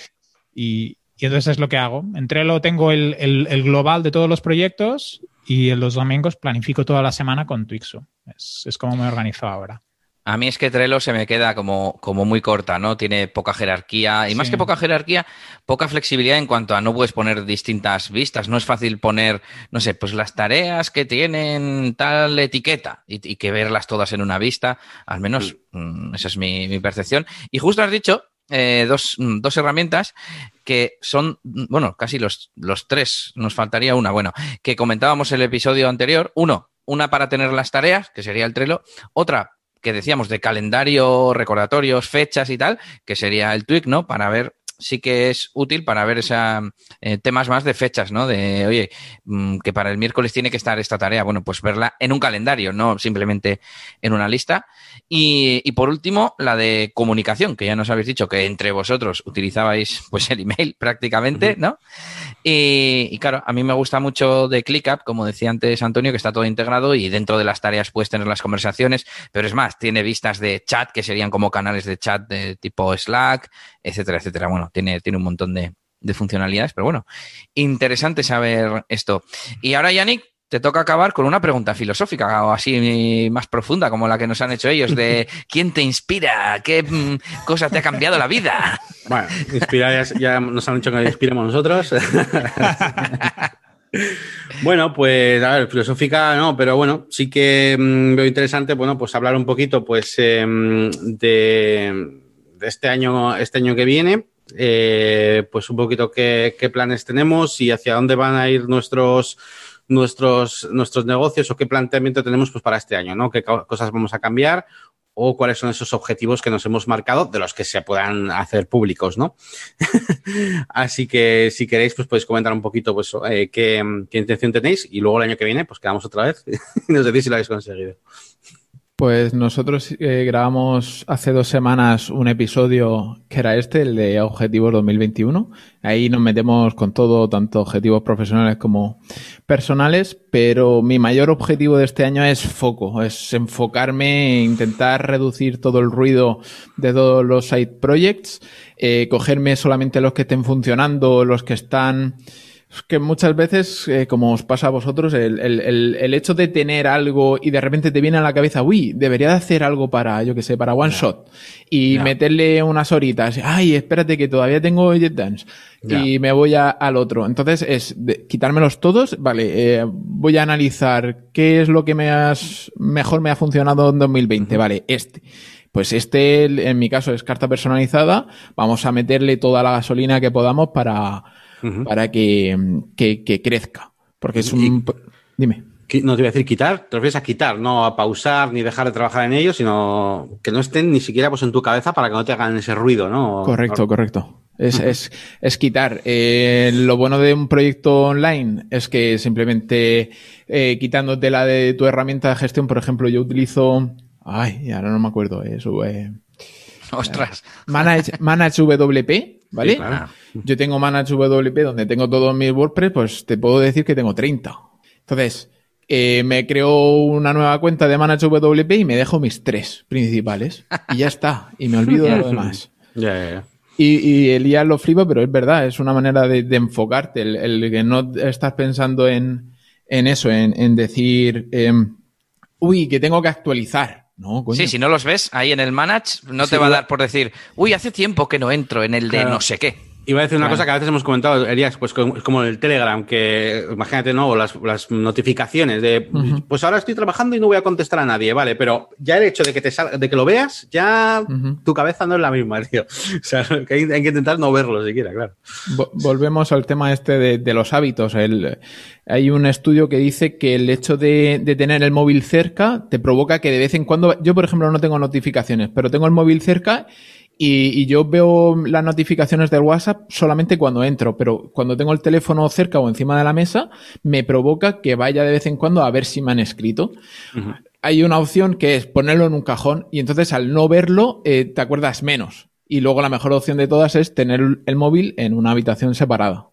Y, entonces es lo que hago. En Trello tengo el, global de todos los proyectos y en los domingos planifico toda la semana con Twixu. Es, es como me organizo ahora. A mí es que Trello se me queda como, como muy corta, ¿no? Tiene poca jerarquía y más que poca jerarquía, poca flexibilidad en cuanto a no puedes poner distintas vistas. No es fácil poner, no sé, pues las tareas que tienen tal etiqueta y, que verlas todas en una vista. Al menos mm, esa es mi, percepción. Y justo has dicho eh, dos, dos, herramientas que son, bueno, casi los, los tres, nos faltaría una, bueno, que comentábamos en el episodio anterior. Uno, una para tener las tareas, que sería el Trello. Otra que decíamos de calendario, recordatorios, fechas y tal, que sería el tweak, ¿no? Para ver sí que es útil para ver esa, eh, temas más de fechas, ¿no? De, oye, mm, que para el miércoles tiene que estar esta tarea. Bueno, pues verla en un calendario, no simplemente en una lista. Y, y por último, la de comunicación, que ya nos habéis dicho que entre vosotros utilizabais pues el email prácticamente, ¿no? Y, claro, a mí me gusta mucho de ClickUp, como decía antes Antonio, que está todo integrado y dentro de las tareas puedes tener las conversaciones, pero es más, tiene vistas de chat que serían como canales de chat de tipo Slack, etcétera, etcétera. Bueno, tiene, tiene un montón de, funcionalidades, pero bueno, interesante saber esto. Y ahora, Yannick, te toca acabar con una pregunta filosófica o así más profunda como la que nos han hecho ellos de ¿quién te inspira? ¿Qué mm, cosa te ha cambiado la vida? Bueno, inspirar ya, nos han dicho que inspiremos nosotros. bueno, pues a ver, filosófica no, pero bueno, sí que mm, veo interesante, bueno, pues hablar un poquito pues em, de, este año, este año que viene. Eh, pues un poquito qué planes tenemos y hacia dónde van a ir nuestros nuestros, nuestros negocios o qué planteamiento tenemos pues, para este año, ¿no? ¿Qué cosas vamos a cambiar o cuáles son esos objetivos que nos hemos marcado de los que se puedan hacer públicos, ¿no? Así que si queréis, pues podéis comentar un poquito pues, eh, qué, qué, intención tenéis y luego el año que viene, pues quedamos otra vez y nos decís si lo habéis conseguido. Pues nosotros eh, grabamos hace dos semanas un episodio que era este, el de Objetivos 2021. Ahí nos metemos con todo, tanto objetivos profesionales como personales, pero mi mayor objetivo de este año es foco, es enfocarme, intentar reducir todo el ruido de todos los side projects, eh, cogerme solamente los que estén funcionando, los que están es que muchas veces, eh, como os pasa a vosotros, el, el, el, hecho de tener algo y de repente te viene a la cabeza, uy, debería de hacer algo para, yo que sé, para one shot y meterle unas horitas. Ay, espérate que todavía tengo Jet Dance y me voy a, al otro. Entonces es quitármelos todos, vale, eh, voy a analizar qué es lo que me has, mejor me ha funcionado en 2020, vale, este. Pues este, en mi caso, es carta personalizada. Vamos a meterle toda la gasolina que podamos para, para que, que, crezca. Porque es un... Dime. No te voy a decir quitar, te refieres a quitar, no a pausar ni dejar de trabajar en ellos, sino que no estén ni siquiera pues, en tu cabeza para que no te hagan ese ruido, ¿no? Correcto, correcto. Es, es, es, quitar. Eh, lo bueno de un proyecto online es que simplemente eh, quitándote la de tu herramienta de gestión, por ejemplo, yo utilizo. Ay, ahora no me acuerdo. Eso, eh, Ostras. Manage, Manage WP ¿vale? Yo tengo Manage WP donde tengo todos mis WordPress, pues te puedo decir que tengo 30. Entonces, eh, me creo una nueva cuenta de Manage WP y me dejo mis tres principales. Y ya está. Y me olvido de lo demás. Ya, ya, ya. Y, y el lo flipa, pero es verdad, es una manera de, enfocarte, el, que no estás pensando en, en eso, en, decir, em, uy, que tengo que actualizar. No, Sí, si no los ves ahí en el Manage, no te va a dar por decir, uy, hace tiempo que no entro en el de no sé qué. Iba a decir una cosa que a veces hemos comentado, Elías, pues como el Telegram, que imagínate, ¿no? Las, las notificaciones de, pues ahora estoy trabajando y no voy a contestar a nadie, ¿vale? Pero ya el hecho de que te salga, de que lo veas, ya tu cabeza no es la misma, tío. O sea, que hay, que intentar no verlo siquiera, claro. volvemos al tema este de, los hábitos. El, hay un estudio que dice que el hecho de, de tener el móvil cerca te provoca que de vez en cuando, yo por ejemplo no tengo notificaciones, pero tengo el móvil cerca y, yo veo las notificaciones del WhatsApp solamente cuando entro, pero cuando tengo el teléfono cerca o encima de la mesa, me provoca que vaya de vez en cuando a ver si me han escrito. Hay una opción que es ponerlo en un cajón y entonces al no verlo eh, te acuerdas menos. Y luego la mejor opción de todas es tener el móvil en una habitación separada.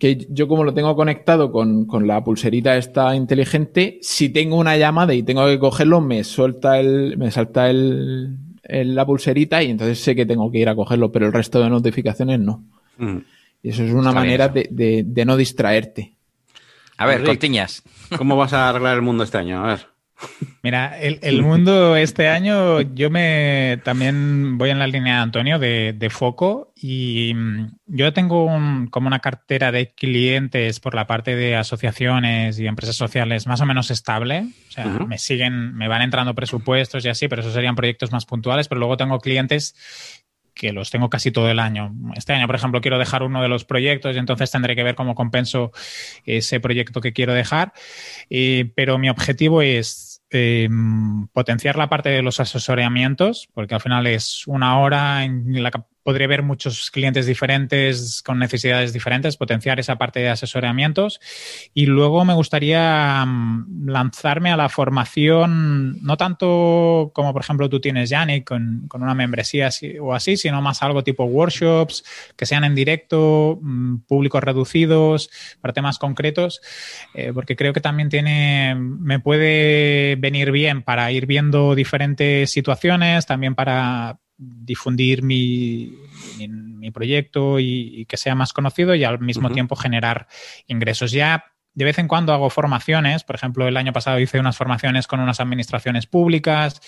Que yo como lo tengo conectado con, con, la pulserita esta inteligente, si tengo una llamada y tengo que cogerlo, me suelta el, me salta el, la pulserita y entonces sé que tengo que ir a cogerlo, pero el resto de notificaciones no. Mm. Y eso es una manera de, no distraerte. A ver, Cortiñas. ¿Cómo vas a arreglar el mundo este año? A ver. Mira, el, mundo este año, yo me también voy en la línea de Antonio de, foco y mm, yo tengo como una cartera de clientes por la parte de asociaciones y empresas sociales más o menos estable. O sea, me siguen, me van entrando presupuestos y así, pero esos serían proyectos más puntuales. Pero luego tengo clientes que los tengo casi todo el año. Este año, por ejemplo, quiero dejar uno de los proyectos y entonces tendré que ver cómo compenso ese proyecto que quiero dejar. Eh, pero mi objetivo es Em, potenciar la parte de los asesoramientos, porque al final es una hora en la podría ver muchos clientes diferentes con necesidades diferentes, potenciar esa parte de asesoramientos. Y luego me gustaría mm, lanzarme a la formación, no tanto como por ejemplo tú tienes, Yannick, con, con una membresía o así, sino más algo tipo workshops, que sean en directo, mm, públicos reducidos, para temas concretos, eh, porque creo que también tiene, me puede venir bien para ir viendo diferentes situaciones, también para difundir mi, mi, proyecto y, que sea más conocido y al mismo tiempo generar ingresos. Ya de vez en cuando hago formaciones, por ejemplo, el año pasado hice unas formaciones con unas administraciones públicas,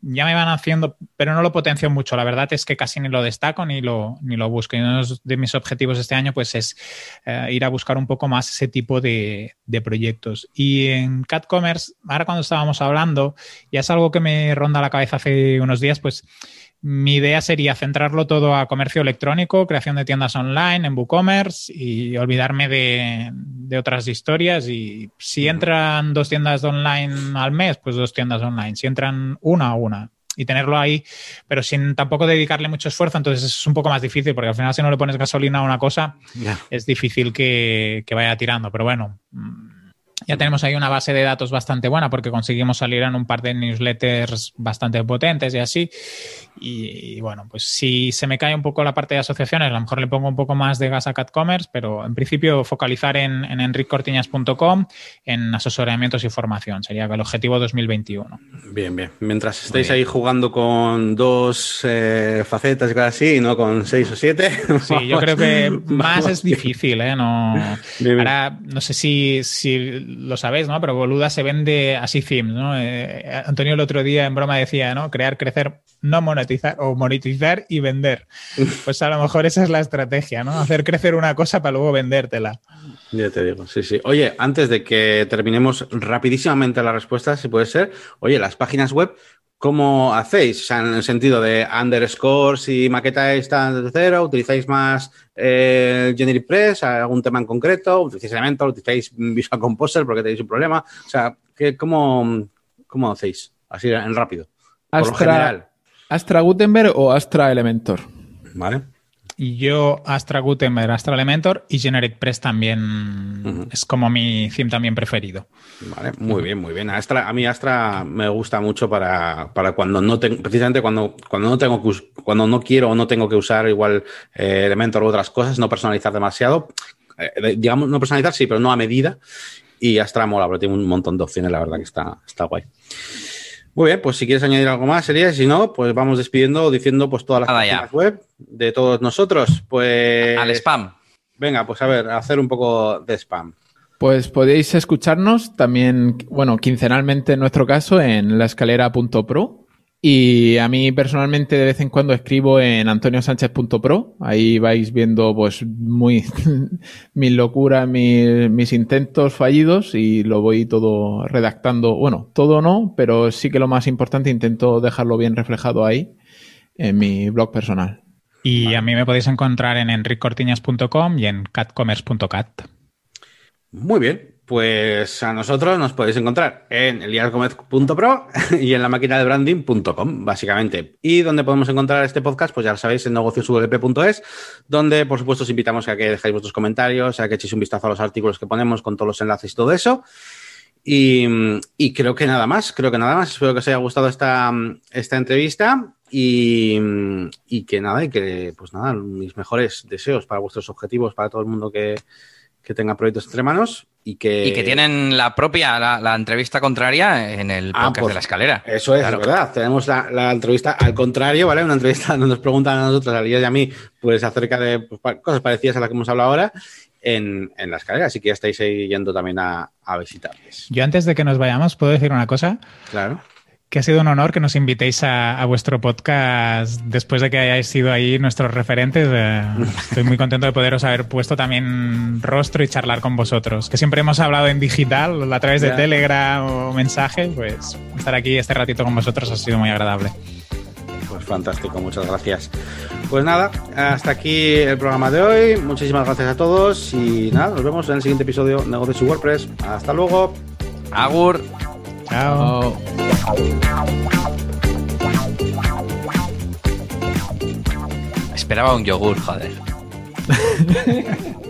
ya me van haciendo, pero no lo potencio mucho. La verdad es que casi ni lo destaco ni lo, ni lo busco. Y uno de mis objetivos este año pues es eh, ir a buscar un poco más ese tipo de, de proyectos. Y en Cat Commerce, ahora cuando estábamos hablando, ya es algo que me ronda la cabeza hace unos días, pues mi idea sería centrarlo todo a comercio electrónico, creación de tiendas online en WooCommerce y olvidarme de, otras historias. Y si entran dos tiendas online al mes, pues dos tiendas online. Si entran una, una. Y tenerlo ahí, pero sin tampoco dedicarle mucho esfuerzo, entonces es un poco más difícil, porque al final si no le pones gasolina a una cosa, es difícil que, que vaya tirando. Pero bueno, ya tenemos ahí una base de datos bastante buena porque conseguimos salir en un par de newsletters bastante potentes y así. Y, bueno, pues si se me cae un poco la parte de asociaciones, a lo mejor le pongo un poco más de gas a CatCommerce, pero en principio focalizar en, en enriccortiñas.com en asesoramientos y formación. Sería el objetivo 2021. Bien, bien. Mientras estéis ahí jugando con dos eh, facetas y cosas así, no con seis o siete. Sí, yo creo que más es difícil, ¿eh? No, ahora, no sé si, si lo sabéis, ¿no? Pero Boluda se vende así themes, ¿no? Eh, Antonio el otro día en broma decía, ¿no? Crear, crecer, no monetizar o monetizar y vender. Pues a lo mejor esa es la estrategia, ¿no? Hacer crecer una cosa para luego vendértela. Ya te digo, sí, sí. Oye, antes de que terminemos rapidísimamente la respuesta, si puede ser, oye, las páginas web, ¿Cómo hacéis? O sea, en el sentido de underscore, si maquetáis de cero, utilizáis más eh, Generic Press, algún tema en concreto, utilizáis Elementor, utilizáis Visual Composer porque tenéis un problema. O sea, ¿qué, cómo, ¿cómo hacéis? Así en rápido. Astra, Astra Gutenberg o Astra Elementor. Vale. Yo Astra Gutenberg, Astra Elementor y Generic Press también es como mi theme también preferido. Vale, muy bien, muy bien. Astra, a mí Astra me gusta mucho para, para cuando no tengo, precisamente cuando, cuando no tengo que, cuando no quiero o no tengo que usar igual eh, Elementor u otras cosas, no personalizar demasiado. Eh, digamos, no personalizar, sí, pero no a medida. Y Astra mola, pero tiene un montón de opciones, la verdad que está, está guay. Muy bien, pues si quieres añadir algo más, sería, si no, pues vamos despidiendo diciendo pues todas las páginas web de todos nosotros. Pues. Al spam. Venga, pues a ver, hacer un poco de spam. Pues podéis escucharnos también, bueno, quincenalmente en nuestro caso, en la escalera.pro y a mí personalmente de vez en cuando escribo en antoniosánchez.pro. Ahí vais viendo pues muy mis locuras, mis, mis, intentos fallidos y lo voy todo redactando. Bueno, todo no, pero sí que lo más importante intento dejarlo bien reflejado ahí en mi blog personal. Y a mí me podéis encontrar en enriccortiñas.com y en catcommerce.cat. Muy bien, pues a nosotros nos podéis encontrar en eliasgomez.pro y en la máquina de branding.com, básicamente. Y donde podemos encontrar este podcast, pues ya lo sabéis, en negociosvp.es, donde por supuesto os invitamos a que dejéis vuestros comentarios, a que echéis un vistazo a los artículos que ponemos con todos los enlaces y todo eso. Y, creo que nada más, creo que nada más. Espero que os haya gustado esta, esta entrevista y, y que nada, y que pues nada, mis mejores deseos para vuestros objetivos, para todo el mundo que, que tenga proyectos entre manos y que... Y que tienen la propia, la, entrevista contraria en el ah, podcast pues de la escalera. Eso es, verdad. Tenemos la, entrevista al contrario, ¿vale? Una entrevista donde nos preguntan a nosotros, a Lías y a mí, pues acerca de pues, cosas parecidas a las que hemos hablado ahora. en, en la escalera, así que ya estáis ahí yendo también a, a visitarles. Yo antes de que nos vayamos, ¿puedo decir una cosa? Claro. Que ha sido un honor que nos invitéis a, a vuestro podcast después de que hayáis sido ahí nuestros referentes. Eh, estoy muy contento de poderos haber puesto también rostro y charlar con vosotros. Que siempre hemos hablado en digital, a través de. Telegram o mensaje. Pues estar aquí este ratito con vosotros ha sido muy agradable. Pues fantástico, muchas gracias. Pues nada, hasta aquí el programa de hoy. Muchísimas gracias a todos y nada, nos vemos en el siguiente episodio de Negocios y WordPress. Hasta luego. Agur. Chao. Esperaba un yogur, joder.